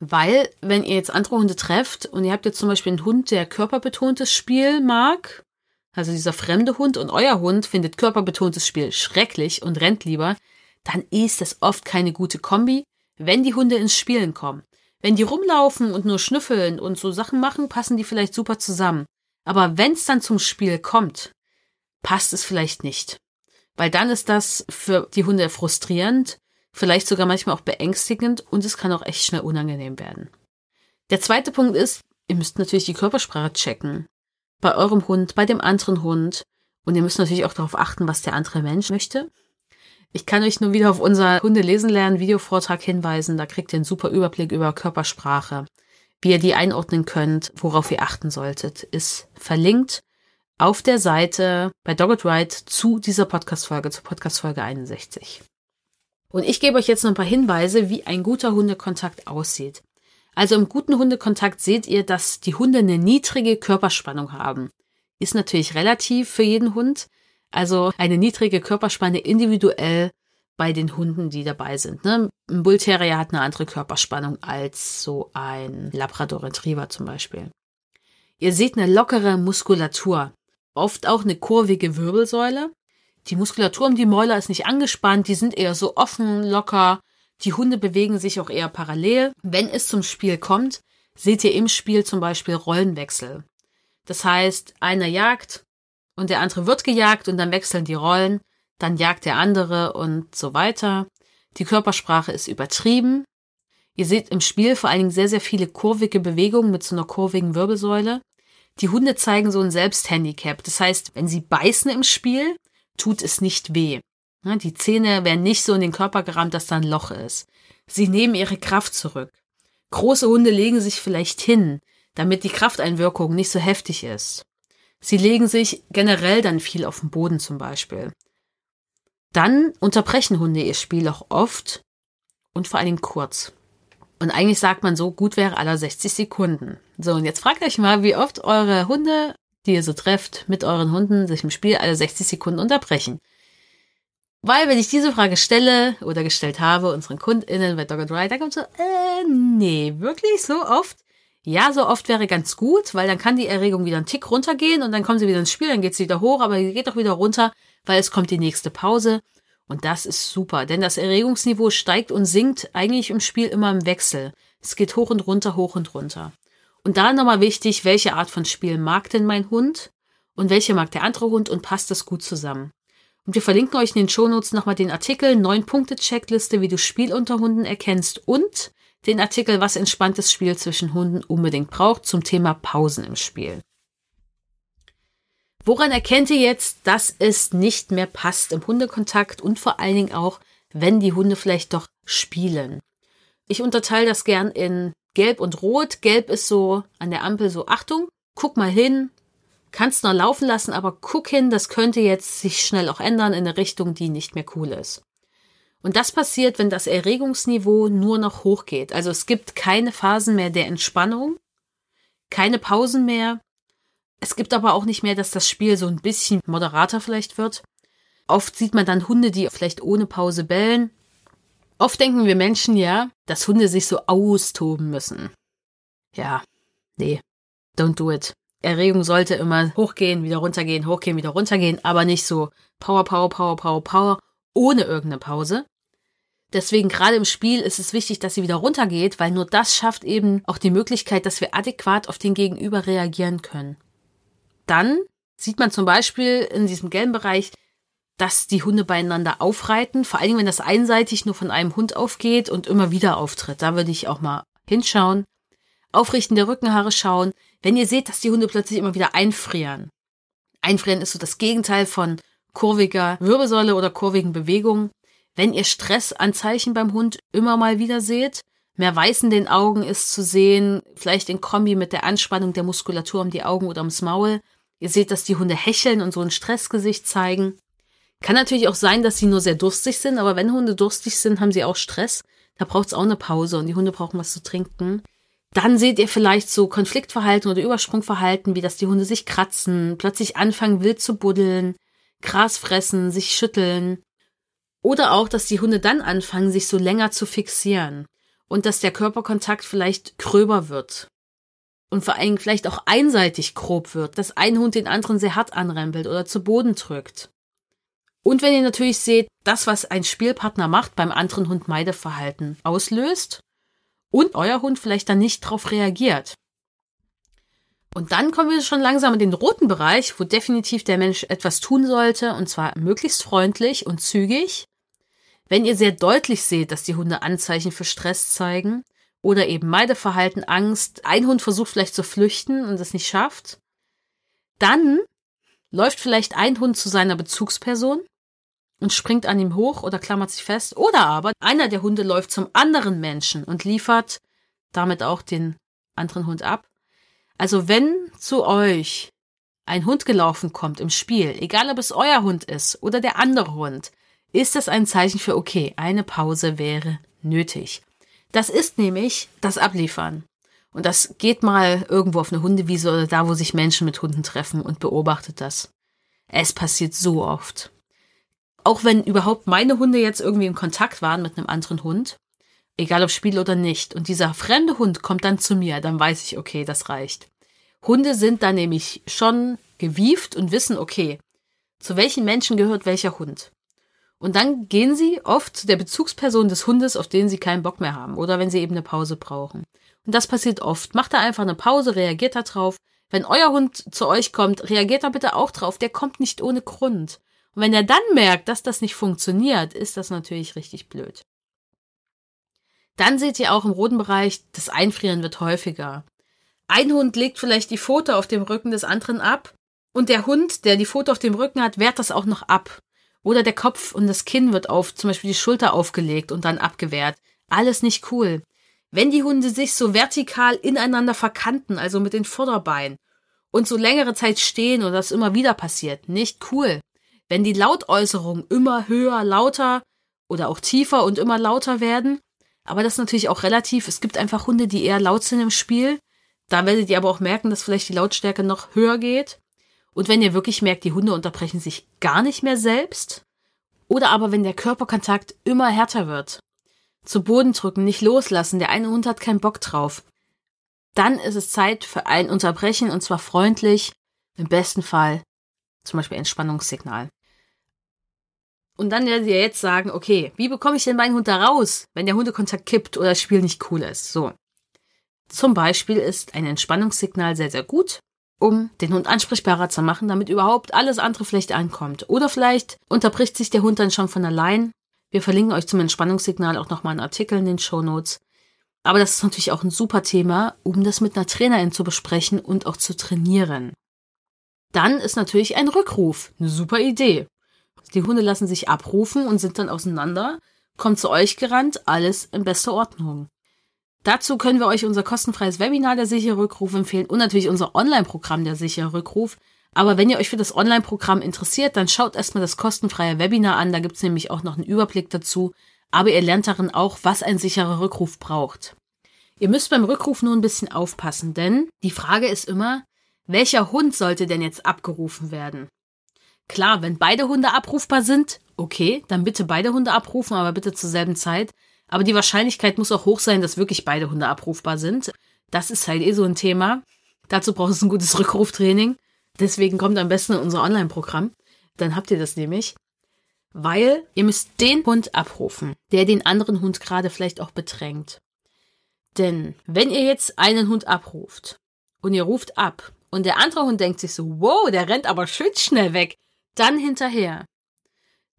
weil wenn ihr jetzt andere Hunde trefft und ihr habt jetzt zum Beispiel einen Hund, der körperbetontes Spiel mag, also dieser fremde Hund und euer Hund findet körperbetontes Spiel schrecklich und rennt lieber, dann ist das oft keine gute Kombi wenn die Hunde ins Spielen kommen. Wenn die rumlaufen und nur schnüffeln und so Sachen machen, passen die vielleicht super zusammen. Aber wenn es dann zum Spiel kommt, passt es vielleicht nicht. Weil dann ist das für die Hunde frustrierend, vielleicht sogar manchmal auch beängstigend und es kann auch echt schnell unangenehm werden. Der zweite Punkt ist, ihr müsst natürlich die Körpersprache checken. Bei eurem Hund, bei dem anderen Hund. Und ihr müsst natürlich auch darauf achten, was der andere Mensch möchte. Ich kann euch nur wieder auf unser Hunde lesen lernen Videovortrag hinweisen. Da kriegt ihr einen super Überblick über Körpersprache. Wie ihr die einordnen könnt, worauf ihr achten solltet, ist verlinkt auf der Seite bei Dogged Ride zu dieser Podcast-Folge, zur Podcast-Folge 61. Und ich gebe euch jetzt noch ein paar Hinweise, wie ein guter Hundekontakt aussieht. Also im guten Hundekontakt seht ihr, dass die Hunde eine niedrige Körperspannung haben. Ist natürlich relativ für jeden Hund. Also eine niedrige Körperspanne individuell bei den Hunden, die dabei sind. Ne? Ein Bullterrier hat eine andere Körperspannung als so ein Labrador Retriever zum Beispiel. Ihr seht eine lockere Muskulatur, oft auch eine kurvige Wirbelsäule. Die Muskulatur um die Mäuler ist nicht angespannt, die sind eher so offen, locker. Die Hunde bewegen sich auch eher parallel. Wenn es zum Spiel kommt, seht ihr im Spiel zum Beispiel Rollenwechsel. Das heißt, einer jagt, und der andere wird gejagt und dann wechseln die Rollen, dann jagt der andere und so weiter. Die Körpersprache ist übertrieben. Ihr seht im Spiel vor allen Dingen sehr, sehr viele kurvige Bewegungen mit so einer kurvigen Wirbelsäule. Die Hunde zeigen so ein Selbsthandicap. Das heißt, wenn sie beißen im Spiel, tut es nicht weh. Die Zähne werden nicht so in den Körper gerammt, dass da ein Loch ist. Sie nehmen ihre Kraft zurück. Große Hunde legen sich vielleicht hin, damit die Krafteinwirkung nicht so heftig ist. Sie legen sich generell dann viel auf den Boden zum Beispiel. Dann unterbrechen Hunde ihr Spiel auch oft und vor allen Dingen kurz. Und eigentlich sagt man so, gut wäre aller 60 Sekunden. So, und jetzt fragt euch mal, wie oft eure Hunde, die ihr so trefft, mit euren Hunden sich im Spiel alle 60 Sekunden unterbrechen. Weil, wenn ich diese Frage stelle oder gestellt habe, unseren KundInnen bei Dog and Ride, da kommt so, äh, nee, wirklich so oft? Ja, so oft wäre ganz gut, weil dann kann die Erregung wieder einen Tick runtergehen und dann kommen sie wieder ins Spiel, dann geht sie wieder hoch, aber sie geht auch wieder runter, weil es kommt die nächste Pause. Und das ist super, denn das Erregungsniveau steigt und sinkt eigentlich im Spiel immer im Wechsel. Es geht hoch und runter, hoch und runter. Und da nochmal wichtig, welche Art von Spiel mag denn mein Hund und welche mag der andere Hund und passt das gut zusammen. Und wir verlinken euch in den Shownotes nochmal den Artikel 9 Punkte Checkliste, wie du Spiel unter Hunden erkennst und den Artikel Was entspanntes Spiel zwischen Hunden unbedingt braucht zum Thema Pausen im Spiel. Woran erkennt ihr jetzt, dass es nicht mehr passt im Hundekontakt und vor allen Dingen auch, wenn die Hunde vielleicht doch spielen? Ich unterteile das gern in Gelb und Rot. Gelb ist so an der Ampel so Achtung, guck mal hin, kannst noch laufen lassen, aber guck hin, das könnte jetzt sich schnell auch ändern in eine Richtung, die nicht mehr cool ist. Und das passiert, wenn das Erregungsniveau nur noch hochgeht. Also es gibt keine Phasen mehr der Entspannung, keine Pausen mehr. Es gibt aber auch nicht mehr, dass das Spiel so ein bisschen moderater vielleicht wird. Oft sieht man dann Hunde, die vielleicht ohne Pause bellen. Oft denken wir Menschen ja, dass Hunde sich so austoben müssen. Ja, nee, don't do it. Erregung sollte immer hochgehen, wieder runtergehen, hochgehen, wieder runtergehen, aber nicht so Power, Power, Power, Power, Power, ohne irgendeine Pause. Deswegen gerade im Spiel ist es wichtig, dass sie wieder runtergeht, weil nur das schafft eben auch die Möglichkeit, dass wir adäquat auf den Gegenüber reagieren können. Dann sieht man zum Beispiel in diesem gelben Bereich, dass die Hunde beieinander aufreiten, vor allen Dingen, wenn das einseitig nur von einem Hund aufgeht und immer wieder auftritt. Da würde ich auch mal hinschauen. Aufrichten der Rückenhaare schauen. Wenn ihr seht, dass die Hunde plötzlich immer wieder einfrieren. Einfrieren ist so das Gegenteil von kurviger Wirbelsäule oder kurvigen Bewegungen. Wenn ihr Stressanzeichen beim Hund immer mal wieder seht, mehr Weiß in den Augen ist zu sehen, vielleicht in Kombi mit der Anspannung der Muskulatur um die Augen oder ums Maul. Ihr seht, dass die Hunde hecheln und so ein Stressgesicht zeigen. Kann natürlich auch sein, dass sie nur sehr durstig sind, aber wenn Hunde durstig sind, haben sie auch Stress. Da braucht es auch eine Pause und die Hunde brauchen was zu trinken. Dann seht ihr vielleicht so Konfliktverhalten oder Übersprungverhalten, wie dass die Hunde sich kratzen, plötzlich anfangen wild zu buddeln, Gras fressen, sich schütteln. Oder auch, dass die Hunde dann anfangen, sich so länger zu fixieren und dass der Körperkontakt vielleicht gröber wird. Und vor allem vielleicht auch einseitig grob wird, dass ein Hund den anderen sehr hart anrempelt oder zu Boden drückt. Und wenn ihr natürlich seht, das, was ein Spielpartner macht, beim anderen Hund Meideverhalten auslöst und euer Hund vielleicht dann nicht darauf reagiert. Und dann kommen wir schon langsam in den roten Bereich, wo definitiv der Mensch etwas tun sollte, und zwar möglichst freundlich und zügig. Wenn ihr sehr deutlich seht, dass die Hunde Anzeichen für Stress zeigen oder eben Meideverhalten, Angst, ein Hund versucht vielleicht zu flüchten und es nicht schafft, dann läuft vielleicht ein Hund zu seiner Bezugsperson und springt an ihm hoch oder klammert sich fest, oder aber einer der Hunde läuft zum anderen Menschen und liefert damit auch den anderen Hund ab. Also wenn zu euch ein Hund gelaufen kommt im Spiel, egal ob es euer Hund ist oder der andere Hund, ist das ein Zeichen für, okay, eine Pause wäre nötig. Das ist nämlich das Abliefern. Und das geht mal irgendwo auf eine Hundewiese oder da, wo sich Menschen mit Hunden treffen und beobachtet das. Es passiert so oft. Auch wenn überhaupt meine Hunde jetzt irgendwie in Kontakt waren mit einem anderen Hund, egal ob Spiel oder nicht, und dieser fremde Hund kommt dann zu mir, dann weiß ich, okay, das reicht. Hunde sind da nämlich schon gewieft und wissen, okay, zu welchen Menschen gehört welcher Hund. Und dann gehen sie oft zu der Bezugsperson des Hundes, auf den sie keinen Bock mehr haben oder wenn sie eben eine Pause brauchen. Und das passiert oft. Macht da einfach eine Pause, reagiert da drauf. Wenn euer Hund zu euch kommt, reagiert da bitte auch drauf. Der kommt nicht ohne Grund. Und wenn er dann merkt, dass das nicht funktioniert, ist das natürlich richtig blöd. Dann seht ihr auch im roten Bereich, das Einfrieren wird häufiger. Ein Hund legt vielleicht die Pfote auf dem Rücken des anderen ab und der Hund, der die Pfote auf dem Rücken hat, wehrt das auch noch ab. Oder der Kopf und das Kinn wird auf zum Beispiel die Schulter aufgelegt und dann abgewehrt. Alles nicht cool. Wenn die Hunde sich so vertikal ineinander verkanten, also mit den Vorderbeinen, und so längere Zeit stehen und das immer wieder passiert, nicht cool. Wenn die Lautäußerungen immer höher, lauter oder auch tiefer und immer lauter werden, aber das ist natürlich auch relativ. Es gibt einfach Hunde, die eher laut sind im Spiel. Da werdet ihr aber auch merken, dass vielleicht die Lautstärke noch höher geht. Und wenn ihr wirklich merkt, die Hunde unterbrechen sich gar nicht mehr selbst, oder aber wenn der Körperkontakt immer härter wird, zu Boden drücken, nicht loslassen, der eine Hund hat keinen Bock drauf, dann ist es Zeit für ein Unterbrechen und zwar freundlich, im besten Fall zum Beispiel Entspannungssignal. Und dann werdet ihr jetzt sagen, okay, wie bekomme ich denn meinen Hund da raus, wenn der Hundekontakt kippt oder das Spiel nicht cool ist? So. Zum Beispiel ist ein Entspannungssignal sehr, sehr gut um den Hund ansprechbarer zu machen, damit überhaupt alles andere vielleicht ankommt. Oder vielleicht unterbricht sich der Hund dann schon von allein. Wir verlinken euch zum Entspannungssignal auch nochmal einen Artikel in den Show Notes. Aber das ist natürlich auch ein super Thema, um das mit einer Trainerin zu besprechen und auch zu trainieren. Dann ist natürlich ein Rückruf eine super Idee. Die Hunde lassen sich abrufen und sind dann auseinander, kommt zu euch gerannt, alles in bester Ordnung. Dazu können wir euch unser kostenfreies Webinar der sichere Rückruf empfehlen und natürlich unser Online-Programm der sichere Rückruf. Aber wenn ihr euch für das Online-Programm interessiert, dann schaut erstmal das kostenfreie Webinar an. Da gibt's nämlich auch noch einen Überblick dazu. Aber ihr lernt darin auch, was ein sicherer Rückruf braucht. Ihr müsst beim Rückruf nur ein bisschen aufpassen, denn die Frage ist immer, welcher Hund sollte denn jetzt abgerufen werden? Klar, wenn beide Hunde abrufbar sind, okay, dann bitte beide Hunde abrufen, aber bitte zur selben Zeit. Aber die Wahrscheinlichkeit muss auch hoch sein, dass wirklich beide Hunde abrufbar sind. Das ist halt eh so ein Thema. Dazu braucht es ein gutes Rückruftraining. Deswegen kommt am besten in unser Online-Programm. Dann habt ihr das nämlich. Weil ihr müsst den Hund abrufen, der den anderen Hund gerade vielleicht auch bedrängt. Denn wenn ihr jetzt einen Hund abruft und ihr ruft ab und der andere Hund denkt sich so, wow, der rennt aber schön schnell weg, dann hinterher,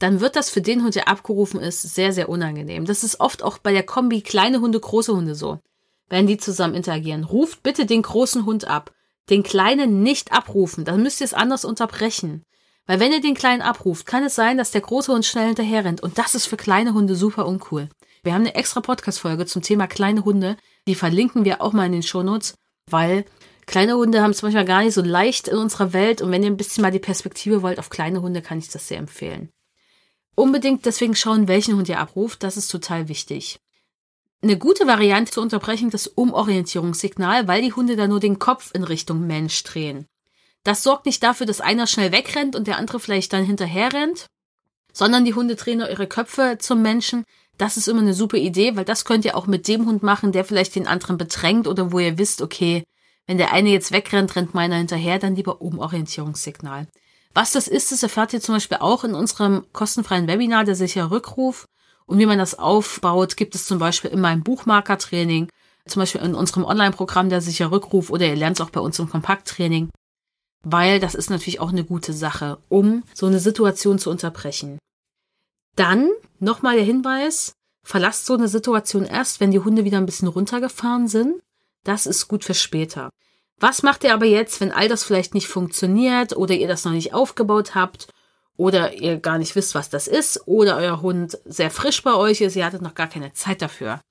dann wird das für den Hund, der abgerufen ist, sehr, sehr unangenehm. Das ist oft auch bei der Kombi kleine Hunde, große Hunde so. Wenn die zusammen interagieren. Ruft bitte den großen Hund ab. Den kleinen nicht abrufen. Dann müsst ihr es anders unterbrechen. Weil wenn ihr den kleinen abruft, kann es sein, dass der große Hund schnell hinterher rennt. Und das ist für kleine Hunde super uncool. Wir haben eine extra Podcast-Folge zum Thema kleine Hunde. Die verlinken wir auch mal in den Shownotes, weil kleine Hunde haben es manchmal gar nicht so leicht in unserer Welt. Und wenn ihr ein bisschen mal die Perspektive wollt auf kleine Hunde, kann ich das sehr empfehlen. Unbedingt deswegen schauen, welchen Hund ihr abruft, das ist total wichtig. Eine gute Variante zu unterbrechen das Umorientierungssignal, weil die Hunde da nur den Kopf in Richtung Mensch drehen. Das sorgt nicht dafür, dass einer schnell wegrennt und der andere vielleicht dann hinterher rennt, sondern die Hunde drehen nur ihre Köpfe zum Menschen. Das ist immer eine super Idee, weil das könnt ihr auch mit dem Hund machen, der vielleicht den anderen bedrängt oder wo ihr wisst, okay, wenn der eine jetzt wegrennt, rennt meiner hinterher, dann lieber Umorientierungssignal. Was das ist, das erfahrt ihr zum Beispiel auch in unserem kostenfreien Webinar, der sichere Rückruf. Und wie man das aufbaut, gibt es zum Beispiel in meinem Buchmarker-Training. zum Beispiel in unserem Online-Programm der sicher Rückruf oder ihr lernt es auch bei uns im Kompakttraining, weil das ist natürlich auch eine gute Sache, um so eine Situation zu unterbrechen. Dann nochmal der Hinweis, verlasst so eine Situation erst, wenn die Hunde wieder ein bisschen runtergefahren sind. Das ist gut für später. Was macht ihr aber jetzt, wenn all das vielleicht nicht funktioniert oder ihr das noch nicht aufgebaut habt oder ihr gar nicht wisst, was das ist oder euer Hund sehr frisch bei euch ist, ihr hattet noch gar keine Zeit dafür?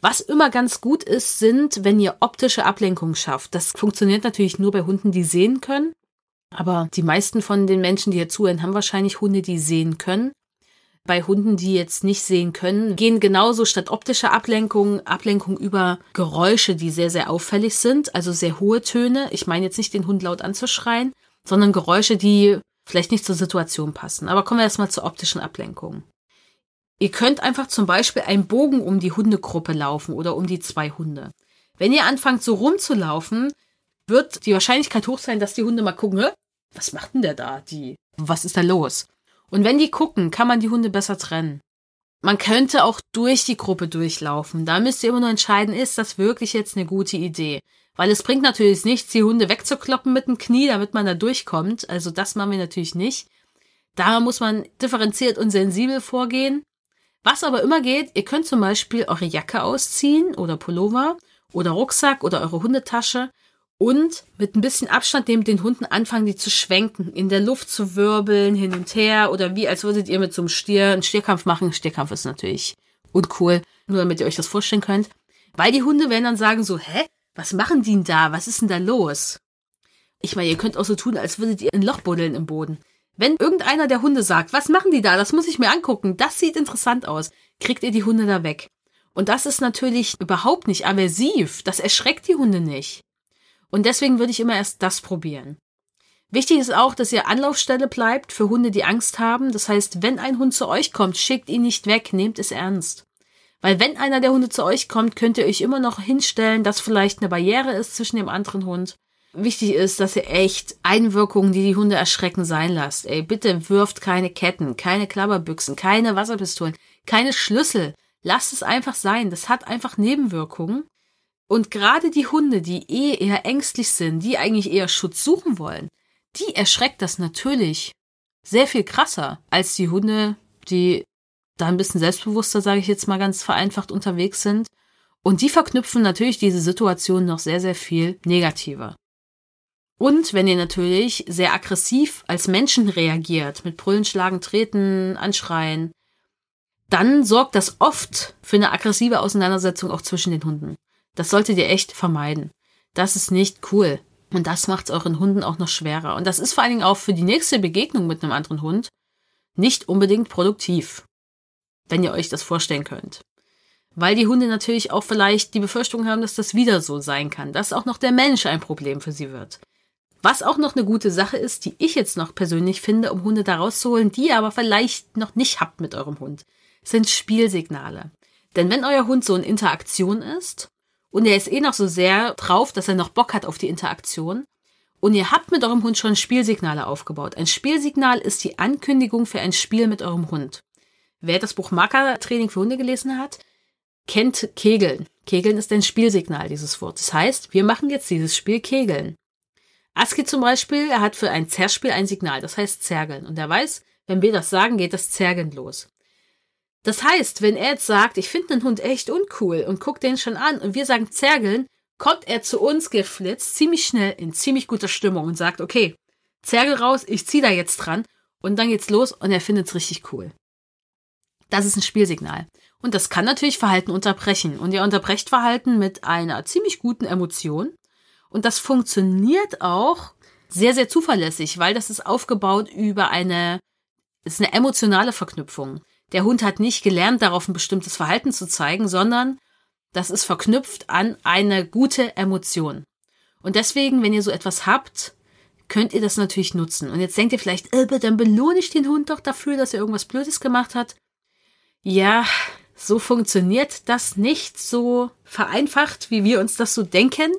Was immer ganz gut ist, sind, wenn ihr optische Ablenkung schafft. Das funktioniert natürlich nur bei Hunden, die sehen können. Aber die meisten von den Menschen, die hier zuhören, haben wahrscheinlich Hunde, die sehen können. Bei Hunden, die jetzt nicht sehen können, gehen genauso statt optischer Ablenkung Ablenkung über Geräusche, die sehr, sehr auffällig sind, also sehr hohe Töne. Ich meine jetzt nicht den Hund laut anzuschreien, sondern Geräusche, die vielleicht nicht zur Situation passen. Aber kommen wir erstmal zur optischen Ablenkung. Ihr könnt einfach zum Beispiel einen Bogen um die Hundegruppe laufen oder um die zwei Hunde. Wenn ihr anfangt so rumzulaufen, wird die Wahrscheinlichkeit hoch sein, dass die Hunde mal gucken, was macht denn der da? Die, was ist da los? Und wenn die gucken, kann man die Hunde besser trennen. Man könnte auch durch die Gruppe durchlaufen. Da müsst ihr immer nur entscheiden, ist das wirklich jetzt eine gute Idee? Weil es bringt natürlich nichts, die Hunde wegzukloppen mit dem Knie, damit man da durchkommt. Also das machen wir natürlich nicht. Da muss man differenziert und sensibel vorgehen. Was aber immer geht, ihr könnt zum Beispiel eure Jacke ausziehen oder Pullover oder Rucksack oder eure Hundetasche und mit ein bisschen Abstand neben den Hunden anfangen, die zu schwenken, in der Luft zu wirbeln, hin und her oder wie als würdet ihr mit so einem Stier einen Stierkampf machen. Stierkampf ist natürlich uncool, nur damit ihr euch das vorstellen könnt. Weil die Hunde werden dann sagen so, hä, was machen die denn da? Was ist denn da los? Ich meine, ihr könnt auch so tun, als würdet ihr ein Loch buddeln im Boden. Wenn irgendeiner der Hunde sagt, was machen die da? Das muss ich mir angucken. Das sieht interessant aus. Kriegt ihr die Hunde da weg. Und das ist natürlich überhaupt nicht aversiv. Das erschreckt die Hunde nicht. Und deswegen würde ich immer erst das probieren. Wichtig ist auch, dass ihr Anlaufstelle bleibt für Hunde, die Angst haben. Das heißt, wenn ein Hund zu euch kommt, schickt ihn nicht weg, nehmt es ernst. Weil wenn einer der Hunde zu euch kommt, könnt ihr euch immer noch hinstellen, dass vielleicht eine Barriere ist zwischen dem anderen Hund Wichtig ist, dass ihr echt Einwirkungen, die die Hunde erschrecken, sein lasst. Ey, bitte wirft keine Ketten, keine Klapperbüchsen, keine Wasserpistolen, keine Schlüssel. Lasst es einfach sein. Das hat einfach Nebenwirkungen. Und gerade die Hunde, die eh eher ängstlich sind, die eigentlich eher Schutz suchen wollen, die erschreckt das natürlich sehr viel krasser als die Hunde, die da ein bisschen selbstbewusster, sage ich jetzt mal ganz vereinfacht, unterwegs sind. Und die verknüpfen natürlich diese Situation noch sehr, sehr viel negativer. Und wenn ihr natürlich sehr aggressiv als Menschen reagiert, mit Brüllen, Schlagen, Treten, Anschreien, dann sorgt das oft für eine aggressive Auseinandersetzung auch zwischen den Hunden. Das solltet ihr echt vermeiden. Das ist nicht cool. Und das macht es euren Hunden auch noch schwerer. Und das ist vor allen Dingen auch für die nächste Begegnung mit einem anderen Hund nicht unbedingt produktiv. Wenn ihr euch das vorstellen könnt. Weil die Hunde natürlich auch vielleicht die Befürchtung haben, dass das wieder so sein kann, dass auch noch der Mensch ein Problem für sie wird. Was auch noch eine gute Sache ist, die ich jetzt noch persönlich finde, um Hunde da rauszuholen, die ihr aber vielleicht noch nicht habt mit eurem Hund, sind Spielsignale. Denn wenn euer Hund so in Interaktion ist und er ist eh noch so sehr drauf, dass er noch Bock hat auf die Interaktion und ihr habt mit eurem Hund schon Spielsignale aufgebaut. Ein Spielsignal ist die Ankündigung für ein Spiel mit eurem Hund. Wer das Buch Marker-Training für Hunde gelesen hat, kennt Kegeln. Kegeln ist ein Spielsignal dieses Wort. Das heißt, wir machen jetzt dieses Spiel Kegeln. Aski zum Beispiel, er hat für ein Zerspiel ein Signal, das heißt Zergeln. Und er weiß, wenn wir das sagen, geht das Zergeln los. Das heißt, wenn er jetzt sagt, ich finde den Hund echt uncool und guckt den schon an und wir sagen Zergeln, kommt er zu uns geflitzt, ziemlich schnell, in ziemlich guter Stimmung und sagt, okay, Zergel raus, ich zieh da jetzt dran und dann geht's los und er findet's richtig cool. Das ist ein Spielsignal. Und das kann natürlich Verhalten unterbrechen. Und ihr unterbrecht Verhalten mit einer ziemlich guten Emotion. Und das funktioniert auch sehr, sehr zuverlässig, weil das ist aufgebaut über eine, ist eine emotionale Verknüpfung. Der Hund hat nicht gelernt, darauf ein bestimmtes Verhalten zu zeigen, sondern das ist verknüpft an eine gute Emotion. Und deswegen, wenn ihr so etwas habt, könnt ihr das natürlich nutzen. Und jetzt denkt ihr vielleicht, dann belohne ich den Hund doch dafür, dass er irgendwas Blödes gemacht hat. Ja, so funktioniert das nicht so vereinfacht, wie wir uns das so denken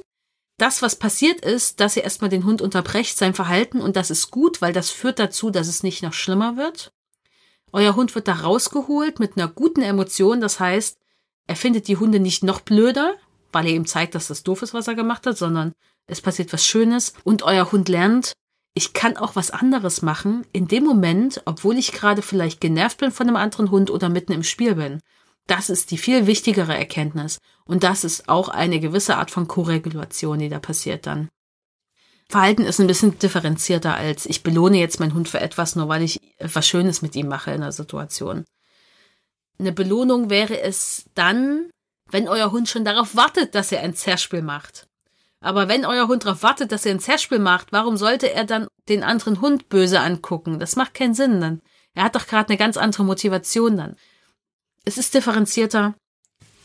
das, was passiert ist, dass ihr erstmal den Hund unterbrecht, sein Verhalten, und das ist gut, weil das führt dazu, dass es nicht noch schlimmer wird. Euer Hund wird da rausgeholt mit einer guten Emotion, das heißt, er findet die Hunde nicht noch blöder, weil ihr ihm zeigt, dass das doof ist, was er gemacht hat, sondern es passiert was Schönes und euer Hund lernt, ich kann auch was anderes machen in dem Moment, obwohl ich gerade vielleicht genervt bin von einem anderen Hund oder mitten im Spiel bin. Das ist die viel wichtigere Erkenntnis. Und das ist auch eine gewisse Art von Koregulation, die da passiert dann. Verhalten ist ein bisschen differenzierter als ich belohne jetzt meinen Hund für etwas, nur weil ich etwas Schönes mit ihm mache in der Situation. Eine Belohnung wäre es dann, wenn euer Hund schon darauf wartet, dass er ein Zerspiel macht. Aber wenn euer Hund darauf wartet, dass er ein Zerspiel macht, warum sollte er dann den anderen Hund böse angucken? Das macht keinen Sinn dann. Er hat doch gerade eine ganz andere Motivation dann. Es ist differenzierter.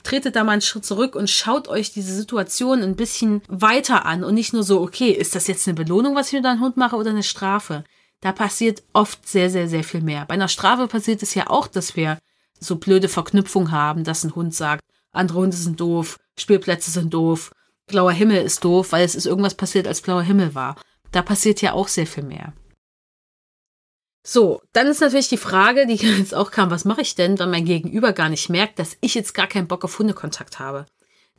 Tretet da mal einen Schritt zurück und schaut euch diese Situation ein bisschen weiter an und nicht nur so, okay, ist das jetzt eine Belohnung, was ich mit deinem Hund mache oder eine Strafe? Da passiert oft sehr, sehr, sehr viel mehr. Bei einer Strafe passiert es ja auch, dass wir so blöde Verknüpfung haben, dass ein Hund sagt, andere Hunde sind doof, Spielplätze sind doof blauer Himmel ist doof, weil es ist irgendwas passiert, als blauer Himmel war. Da passiert ja auch sehr viel mehr. So, dann ist natürlich die Frage, die [laughs] jetzt auch kam, was mache ich denn, wenn mein Gegenüber gar nicht merkt, dass ich jetzt gar keinen Bock auf Hundekontakt habe?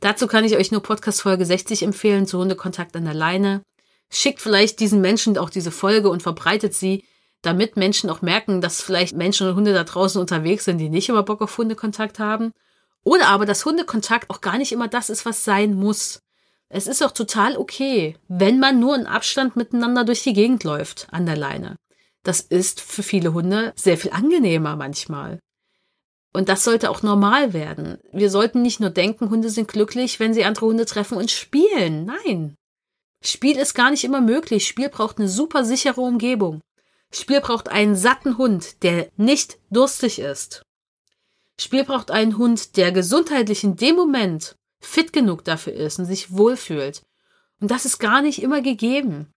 Dazu kann ich euch nur Podcast Folge 60 empfehlen zu Hundekontakt an der Leine. Schickt vielleicht diesen Menschen auch diese Folge und verbreitet sie, damit Menschen auch merken, dass vielleicht Menschen und Hunde da draußen unterwegs sind, die nicht immer Bock auf Hundekontakt haben. Oder aber, dass Hundekontakt auch gar nicht immer das ist, was sein muss. Es ist auch total okay, wenn man nur in Abstand miteinander durch die Gegend läuft an der Leine. Das ist für viele Hunde sehr viel angenehmer manchmal. Und das sollte auch normal werden. Wir sollten nicht nur denken, Hunde sind glücklich, wenn sie andere Hunde treffen und spielen. Nein. Spiel ist gar nicht immer möglich. Spiel braucht eine super sichere Umgebung. Spiel braucht einen satten Hund, der nicht durstig ist. Spiel braucht einen Hund, der gesundheitlich in dem Moment fit genug dafür ist und sich wohlfühlt. Und das ist gar nicht immer gegeben.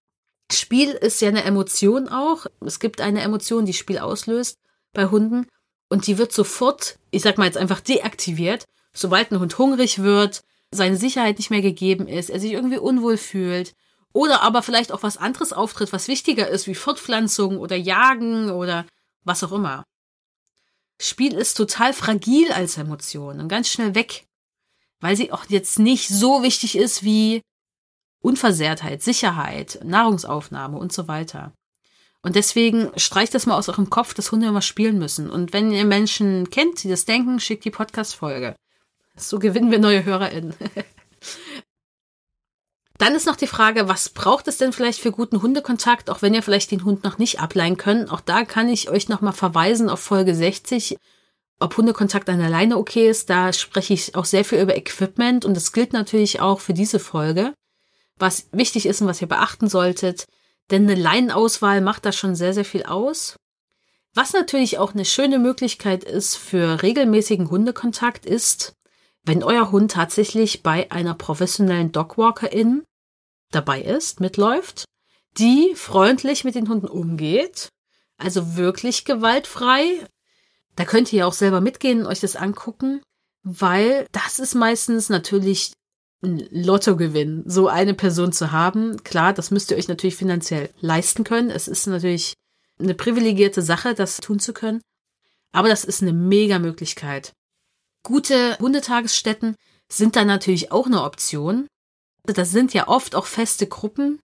Spiel ist ja eine Emotion auch. Es gibt eine Emotion, die Spiel auslöst bei Hunden und die wird sofort, ich sag mal jetzt einfach deaktiviert, sobald ein Hund hungrig wird, seine Sicherheit nicht mehr gegeben ist, er sich irgendwie unwohl fühlt oder aber vielleicht auch was anderes auftritt, was wichtiger ist, wie Fortpflanzung oder Jagen oder was auch immer. Spiel ist total fragil als Emotion und ganz schnell weg weil sie auch jetzt nicht so wichtig ist wie Unversehrtheit, Sicherheit, Nahrungsaufnahme und so weiter. Und deswegen streicht das mal aus eurem Kopf, dass Hunde immer spielen müssen. Und wenn ihr Menschen kennt, die das denken, schickt die Podcast-Folge. So gewinnen wir neue HörerInnen. [laughs] Dann ist noch die Frage, was braucht es denn vielleicht für guten Hundekontakt, auch wenn ihr vielleicht den Hund noch nicht ableihen könnt. Auch da kann ich euch nochmal verweisen auf Folge 60 ob Hundekontakt an der Leine okay ist, da spreche ich auch sehr viel über Equipment und das gilt natürlich auch für diese Folge. Was wichtig ist und was ihr beachten solltet, denn eine Leinenauswahl macht da schon sehr, sehr viel aus. Was natürlich auch eine schöne Möglichkeit ist für regelmäßigen Hundekontakt ist, wenn euer Hund tatsächlich bei einer professionellen Dogwalkerin dabei ist, mitläuft, die freundlich mit den Hunden umgeht, also wirklich gewaltfrei, da könnt ihr ja auch selber mitgehen und euch das angucken, weil das ist meistens natürlich Lottogewinn, so eine Person zu haben. Klar, das müsst ihr euch natürlich finanziell leisten können. Es ist natürlich eine privilegierte Sache, das tun zu können. Aber das ist eine mega Möglichkeit. Gute Hundetagesstätten sind dann natürlich auch eine Option. Das sind ja oft auch feste Gruppen.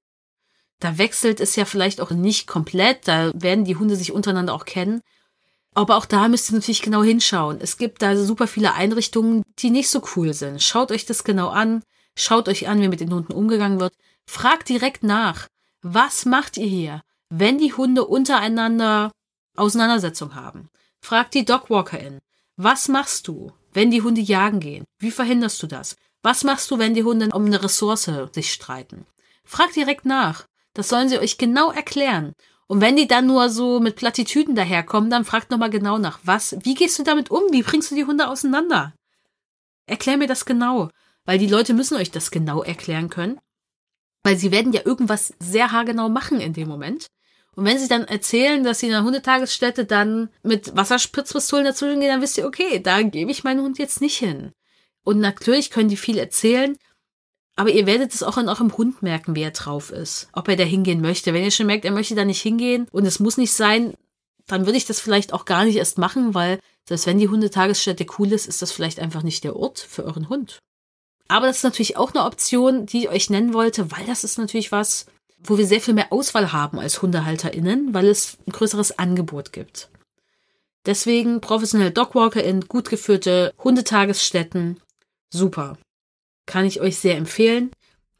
Da wechselt es ja vielleicht auch nicht komplett. Da werden die Hunde sich untereinander auch kennen. Aber auch da müsst ihr natürlich genau hinschauen. Es gibt da super viele Einrichtungen, die nicht so cool sind. Schaut euch das genau an. Schaut euch an, wie mit den Hunden umgegangen wird. Fragt direkt nach. Was macht ihr hier, wenn die Hunde untereinander Auseinandersetzung haben? Fragt die Dogwalkerin. Was machst du, wenn die Hunde jagen gehen? Wie verhinderst du das? Was machst du, wenn die Hunde um eine Ressource sich streiten? Fragt direkt nach. Das sollen sie euch genau erklären. Und wenn die dann nur so mit Plattitüden daherkommen, dann fragt nochmal genau nach, was, wie gehst du damit um? Wie bringst du die Hunde auseinander? Erklär mir das genau, weil die Leute müssen euch das genau erklären können, weil sie werden ja irgendwas sehr haargenau machen in dem Moment. Und wenn sie dann erzählen, dass sie in einer Hundetagesstätte dann mit Wasserspritzpistolen dazwischen gehen, dann wisst ihr, okay, da gebe ich meinen Hund jetzt nicht hin. Und natürlich können die viel erzählen, aber ihr werdet es auch an eurem Hund merken, wie er drauf ist. Ob er da hingehen möchte. Wenn ihr schon merkt, er möchte da nicht hingehen und es muss nicht sein, dann würde ich das vielleicht auch gar nicht erst machen, weil selbst wenn die Hundetagesstätte cool ist, ist das vielleicht einfach nicht der Ort für euren Hund. Aber das ist natürlich auch eine Option, die ich euch nennen wollte, weil das ist natürlich was, wo wir sehr viel mehr Auswahl haben als HundehalterInnen, weil es ein größeres Angebot gibt. Deswegen professionelle Dogwalker in gut geführte Hundetagesstätten. Super. Kann ich euch sehr empfehlen.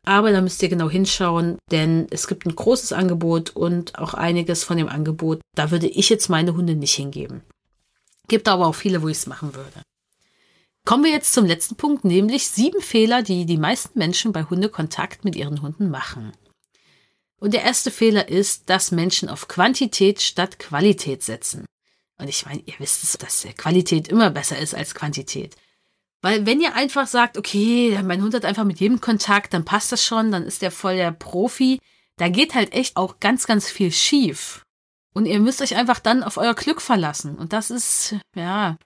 Aber da müsst ihr genau hinschauen, denn es gibt ein großes Angebot und auch einiges von dem Angebot, da würde ich jetzt meine Hunde nicht hingeben. Gibt aber auch viele, wo ich es machen würde. Kommen wir jetzt zum letzten Punkt, nämlich sieben Fehler, die die meisten Menschen bei Hundekontakt mit ihren Hunden machen. Und der erste Fehler ist, dass Menschen auf Quantität statt Qualität setzen. Und ich meine, ihr wisst es, dass Qualität immer besser ist als Quantität. Weil wenn ihr einfach sagt, okay, mein Hund hat einfach mit jedem Kontakt, dann passt das schon, dann ist der voll der Profi, da geht halt echt auch ganz, ganz viel schief. Und ihr müsst euch einfach dann auf euer Glück verlassen. Und das ist, ja,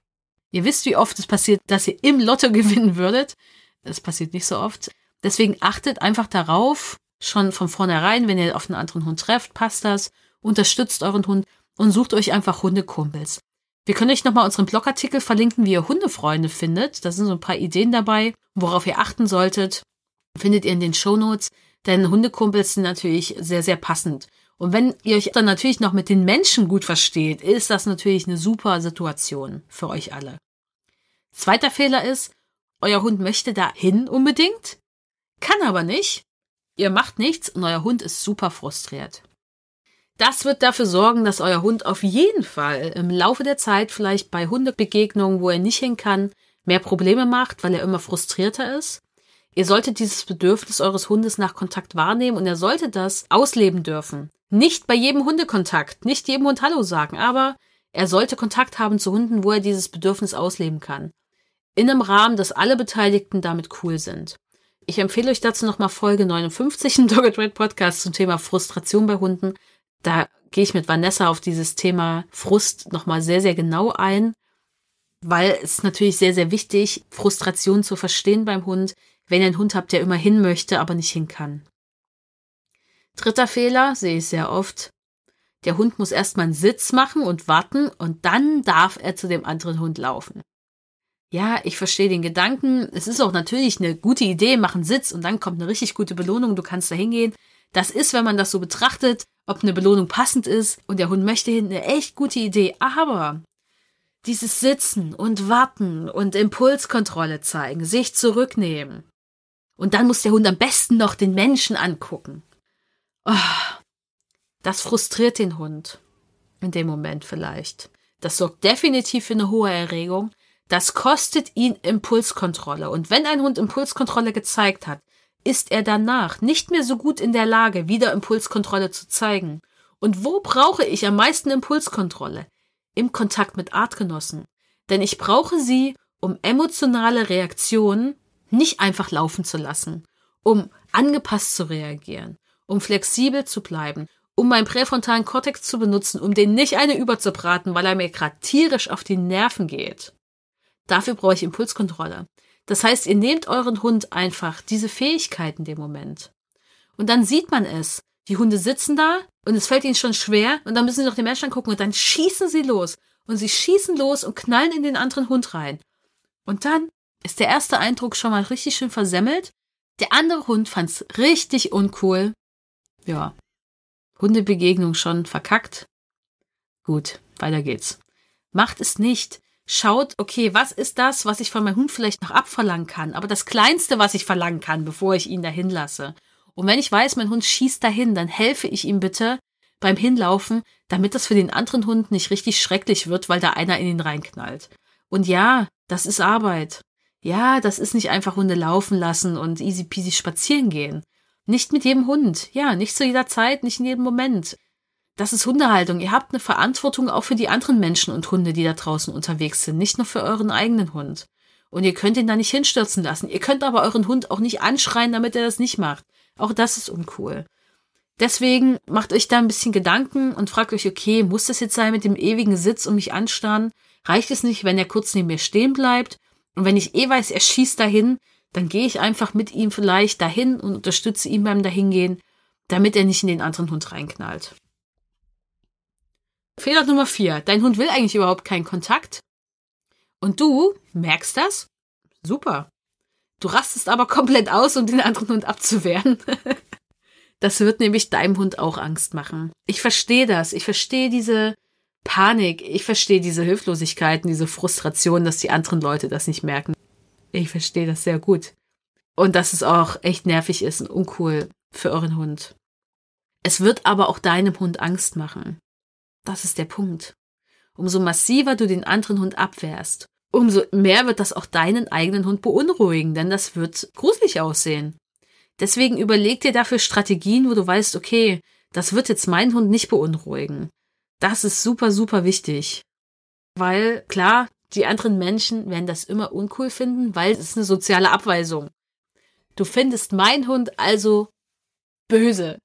ihr wisst, wie oft es passiert, dass ihr im Lotto [laughs] gewinnen würdet. Das passiert nicht so oft. Deswegen achtet einfach darauf, schon von vornherein, wenn ihr auf einen anderen Hund trefft, passt das, unterstützt euren Hund und sucht euch einfach Hundekumpels. Wir können euch nochmal unseren Blogartikel verlinken, wie ihr Hundefreunde findet. Da sind so ein paar Ideen dabei, worauf ihr achten solltet. Findet ihr in den Shownotes. Denn Hundekumpels sind natürlich sehr, sehr passend. Und wenn ihr euch dann natürlich noch mit den Menschen gut versteht, ist das natürlich eine super Situation für euch alle. Zweiter Fehler ist, euer Hund möchte dahin unbedingt, kann aber nicht. Ihr macht nichts und euer Hund ist super frustriert. Das wird dafür sorgen, dass euer Hund auf jeden Fall im Laufe der Zeit vielleicht bei Hundebegegnungen, wo er nicht hin kann, mehr Probleme macht, weil er immer frustrierter ist. Ihr solltet dieses Bedürfnis eures Hundes nach Kontakt wahrnehmen und er sollte das ausleben dürfen. Nicht bei jedem Hundekontakt, nicht jedem Hund Hallo sagen, aber er sollte Kontakt haben zu Hunden, wo er dieses Bedürfnis ausleben kann. In einem Rahmen, dass alle Beteiligten damit cool sind. Ich empfehle euch dazu nochmal Folge 59 im [laughs] Dog Red Podcast zum Thema Frustration bei Hunden. Da gehe ich mit Vanessa auf dieses Thema Frust nochmal sehr, sehr genau ein, weil es natürlich sehr, sehr wichtig, Frustration zu verstehen beim Hund, wenn ihr einen Hund habt, der immer hin möchte, aber nicht hin kann. Dritter Fehler, sehe ich sehr oft. Der Hund muss erstmal einen Sitz machen und warten und dann darf er zu dem anderen Hund laufen. Ja, ich verstehe den Gedanken. Es ist auch natürlich eine gute Idee, mach einen Sitz und dann kommt eine richtig gute Belohnung, du kannst da hingehen. Das ist, wenn man das so betrachtet, ob eine Belohnung passend ist und der Hund möchte hin, eine echt gute Idee. Aber dieses Sitzen und Warten und Impulskontrolle zeigen, sich zurücknehmen. Und dann muss der Hund am besten noch den Menschen angucken. Oh, das frustriert den Hund. In dem Moment vielleicht. Das sorgt definitiv für eine hohe Erregung. Das kostet ihn Impulskontrolle. Und wenn ein Hund Impulskontrolle gezeigt hat, ist er danach nicht mehr so gut in der Lage, wieder Impulskontrolle zu zeigen. Und wo brauche ich am meisten Impulskontrolle? Im Kontakt mit Artgenossen. Denn ich brauche sie, um emotionale Reaktionen nicht einfach laufen zu lassen, um angepasst zu reagieren, um flexibel zu bleiben, um meinen präfrontalen Kortex zu benutzen, um den nicht eine überzubraten, weil er mir gerade tierisch auf die Nerven geht. Dafür brauche ich Impulskontrolle. Das heißt, ihr nehmt euren Hund einfach diese Fähigkeiten in dem Moment. Und dann sieht man es. Die Hunde sitzen da und es fällt ihnen schon schwer und dann müssen sie noch den Menschen angucken und dann schießen sie los. Und sie schießen los und knallen in den anderen Hund rein. Und dann ist der erste Eindruck schon mal richtig schön versemmelt. Der andere Hund fand's richtig uncool. Ja. Hundebegegnung schon verkackt. Gut, weiter geht's. Macht es nicht schaut, okay, was ist das, was ich von meinem Hund vielleicht noch abverlangen kann? Aber das Kleinste, was ich verlangen kann, bevor ich ihn dahin lasse. Und wenn ich weiß, mein Hund schießt dahin, dann helfe ich ihm bitte beim Hinlaufen, damit das für den anderen Hund nicht richtig schrecklich wird, weil da einer in ihn reinknallt. Und ja, das ist Arbeit. Ja, das ist nicht einfach Hunde laufen lassen und easy peasy spazieren gehen. Nicht mit jedem Hund. Ja, nicht zu jeder Zeit, nicht in jedem Moment. Das ist Hundehaltung. Ihr habt eine Verantwortung auch für die anderen Menschen und Hunde, die da draußen unterwegs sind, nicht nur für euren eigenen Hund. Und ihr könnt ihn da nicht hinstürzen lassen. Ihr könnt aber euren Hund auch nicht anschreien, damit er das nicht macht. Auch das ist uncool. Deswegen macht euch da ein bisschen Gedanken und fragt euch, okay, muss das jetzt sein mit dem ewigen Sitz und mich anstarren? Reicht es nicht, wenn er kurz neben mir stehen bleibt? Und wenn ich eh weiß, er schießt dahin, dann gehe ich einfach mit ihm vielleicht dahin und unterstütze ihn beim Dahingehen, damit er nicht in den anderen Hund reinknallt. Fehler Nummer vier. Dein Hund will eigentlich überhaupt keinen Kontakt. Und du merkst das? Super. Du rastest aber [laughs] komplett aus, um den anderen Hund abzuwehren. [laughs] das wird nämlich deinem Hund auch Angst machen. Ich verstehe das. Ich verstehe diese Panik. Ich verstehe diese Hilflosigkeiten, diese Frustration, dass die anderen Leute das nicht merken. Ich verstehe das sehr gut. Und dass es auch echt nervig ist und uncool für euren Hund. Es wird aber auch deinem Hund Angst machen. Das ist der Punkt. Umso massiver du den anderen Hund abwehrst, umso mehr wird das auch deinen eigenen Hund beunruhigen, denn das wird gruselig aussehen. Deswegen überleg dir dafür Strategien, wo du weißt, okay, das wird jetzt meinen Hund nicht beunruhigen. Das ist super, super wichtig. Weil, klar, die anderen Menschen werden das immer uncool finden, weil es ist eine soziale Abweisung. Du findest meinen Hund also böse.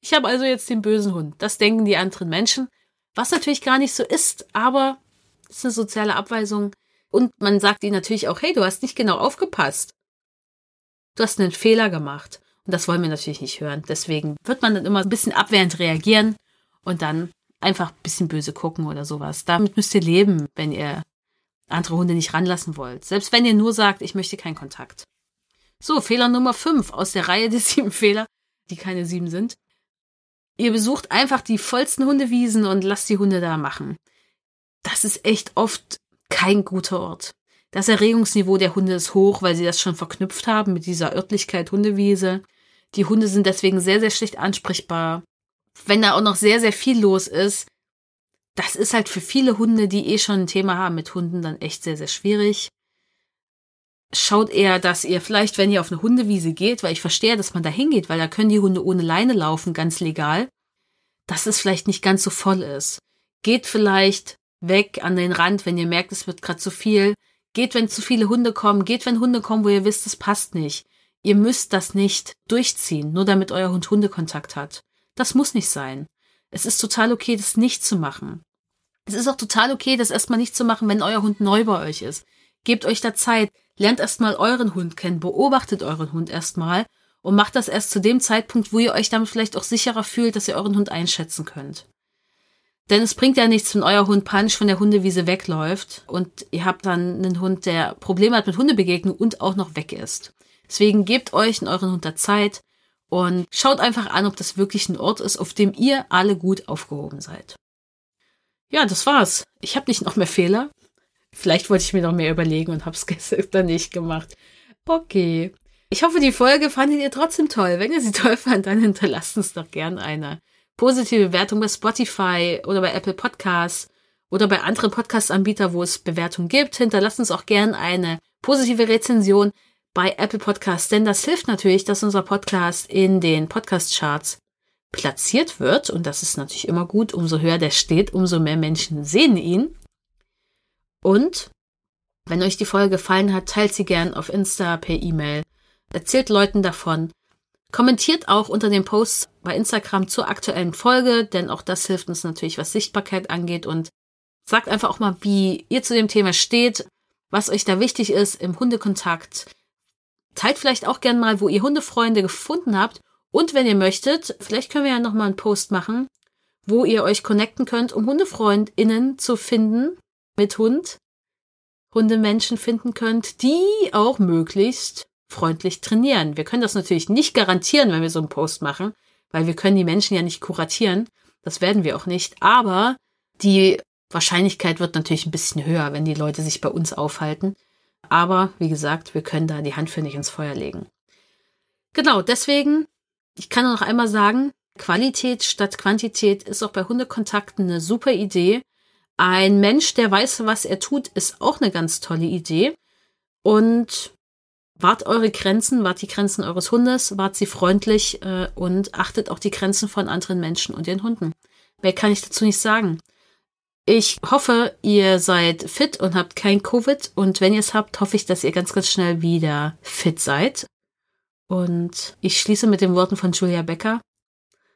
Ich habe also jetzt den bösen Hund. Das denken die anderen Menschen. Was natürlich gar nicht so ist, aber es ist eine soziale Abweisung. Und man sagt ihnen natürlich auch, hey, du hast nicht genau aufgepasst. Du hast einen Fehler gemacht. Und das wollen wir natürlich nicht hören. Deswegen wird man dann immer ein bisschen abwehrend reagieren und dann einfach ein bisschen böse gucken oder sowas. Damit müsst ihr leben, wenn ihr andere Hunde nicht ranlassen wollt. Selbst wenn ihr nur sagt, ich möchte keinen Kontakt. So, Fehler Nummer 5 aus der Reihe der sieben Fehler, die keine sieben sind. Ihr besucht einfach die vollsten Hundewiesen und lasst die Hunde da machen. Das ist echt oft kein guter Ort. Das Erregungsniveau der Hunde ist hoch, weil sie das schon verknüpft haben mit dieser Örtlichkeit Hundewiese. Die Hunde sind deswegen sehr, sehr schlecht ansprechbar. Wenn da auch noch sehr, sehr viel los ist, das ist halt für viele Hunde, die eh schon ein Thema haben mit Hunden, dann echt sehr, sehr schwierig. Schaut eher, dass ihr vielleicht, wenn ihr auf eine Hundewiese geht, weil ich verstehe, dass man da hingeht, weil da können die Hunde ohne Leine laufen, ganz legal, dass es vielleicht nicht ganz so voll ist. Geht vielleicht weg an den Rand, wenn ihr merkt, es wird gerade zu viel. Geht, wenn zu viele Hunde kommen. Geht, wenn Hunde kommen, wo ihr wisst, es passt nicht. Ihr müsst das nicht durchziehen, nur damit euer Hund Hundekontakt hat. Das muss nicht sein. Es ist total okay, das nicht zu machen. Es ist auch total okay, das erstmal nicht zu machen, wenn euer Hund neu bei euch ist. Gebt euch da Zeit, lernt erstmal euren Hund kennen, beobachtet euren Hund erstmal und macht das erst zu dem Zeitpunkt, wo ihr euch damit vielleicht auch sicherer fühlt, dass ihr euren Hund einschätzen könnt. Denn es bringt ja nichts, wenn euer Hund panisch von der Hundewiese wegläuft und ihr habt dann einen Hund, der Probleme hat mit Hundebegegnung und auch noch weg ist. Deswegen gebt euch in euren Hund da Zeit und schaut einfach an, ob das wirklich ein Ort ist, auf dem ihr alle gut aufgehoben seid. Ja, das war's. Ich habe nicht noch mehr Fehler. Vielleicht wollte ich mir noch mehr überlegen und hab's [laughs] gestern nicht gemacht. Okay. Ich hoffe, die Folge fandet ihr trotzdem toll. Wenn ihr sie toll fand, dann hinterlasst uns doch gern eine positive Bewertung bei Spotify oder bei Apple Podcasts oder bei anderen Podcast-Anbietern, wo es Bewertungen gibt. Hinterlasst uns auch gern eine positive Rezension bei Apple Podcasts, denn das hilft natürlich, dass unser Podcast in den Podcast-Charts platziert wird. Und das ist natürlich immer gut. Umso höher der steht, umso mehr Menschen sehen ihn. Und wenn euch die Folge gefallen hat, teilt sie gern auf Insta per E-Mail. Erzählt Leuten davon. Kommentiert auch unter den Posts bei Instagram zur aktuellen Folge, denn auch das hilft uns natürlich, was Sichtbarkeit angeht. Und sagt einfach auch mal, wie ihr zu dem Thema steht, was euch da wichtig ist im Hundekontakt. Teilt vielleicht auch gern mal, wo ihr Hundefreunde gefunden habt. Und wenn ihr möchtet, vielleicht können wir ja nochmal einen Post machen, wo ihr euch connecten könnt, um HundefreundInnen zu finden mit Hund. Hundemenschen finden könnt, die auch möglichst freundlich trainieren. Wir können das natürlich nicht garantieren, wenn wir so einen Post machen, weil wir können die Menschen ja nicht kuratieren. Das werden wir auch nicht. Aber die Wahrscheinlichkeit wird natürlich ein bisschen höher, wenn die Leute sich bei uns aufhalten. Aber wie gesagt, wir können da die Hand für nicht ins Feuer legen. Genau, deswegen, ich kann noch einmal sagen, Qualität statt Quantität ist auch bei Hundekontakten eine super Idee. Ein Mensch, der weiß, was er tut, ist auch eine ganz tolle Idee. Und wahrt eure Grenzen, wahrt die Grenzen eures Hundes, wahrt sie freundlich äh, und achtet auch die Grenzen von anderen Menschen und ihren Hunden. Mehr kann ich dazu nicht sagen. Ich hoffe, ihr seid fit und habt kein Covid. Und wenn ihr es habt, hoffe ich, dass ihr ganz, ganz schnell wieder fit seid. Und ich schließe mit den Worten von Julia Becker.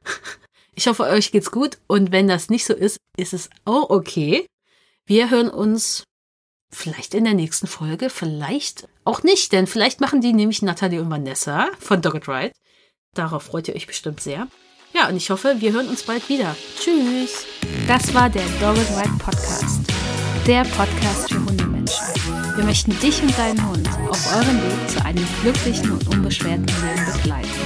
[laughs] Ich hoffe, euch geht's gut. Und wenn das nicht so ist, ist es auch okay. Wir hören uns vielleicht in der nächsten Folge, vielleicht auch nicht, denn vielleicht machen die nämlich Natalie und Vanessa von Dogged Ride. Darauf freut ihr euch bestimmt sehr. Ja, und ich hoffe, wir hören uns bald wieder. Tschüss. Das war der Dogged Ride Podcast. Der Podcast für Hundemenschen. Wir möchten dich und deinen Hund auf eurem Weg zu einem glücklichen und unbeschwerten Leben begleiten.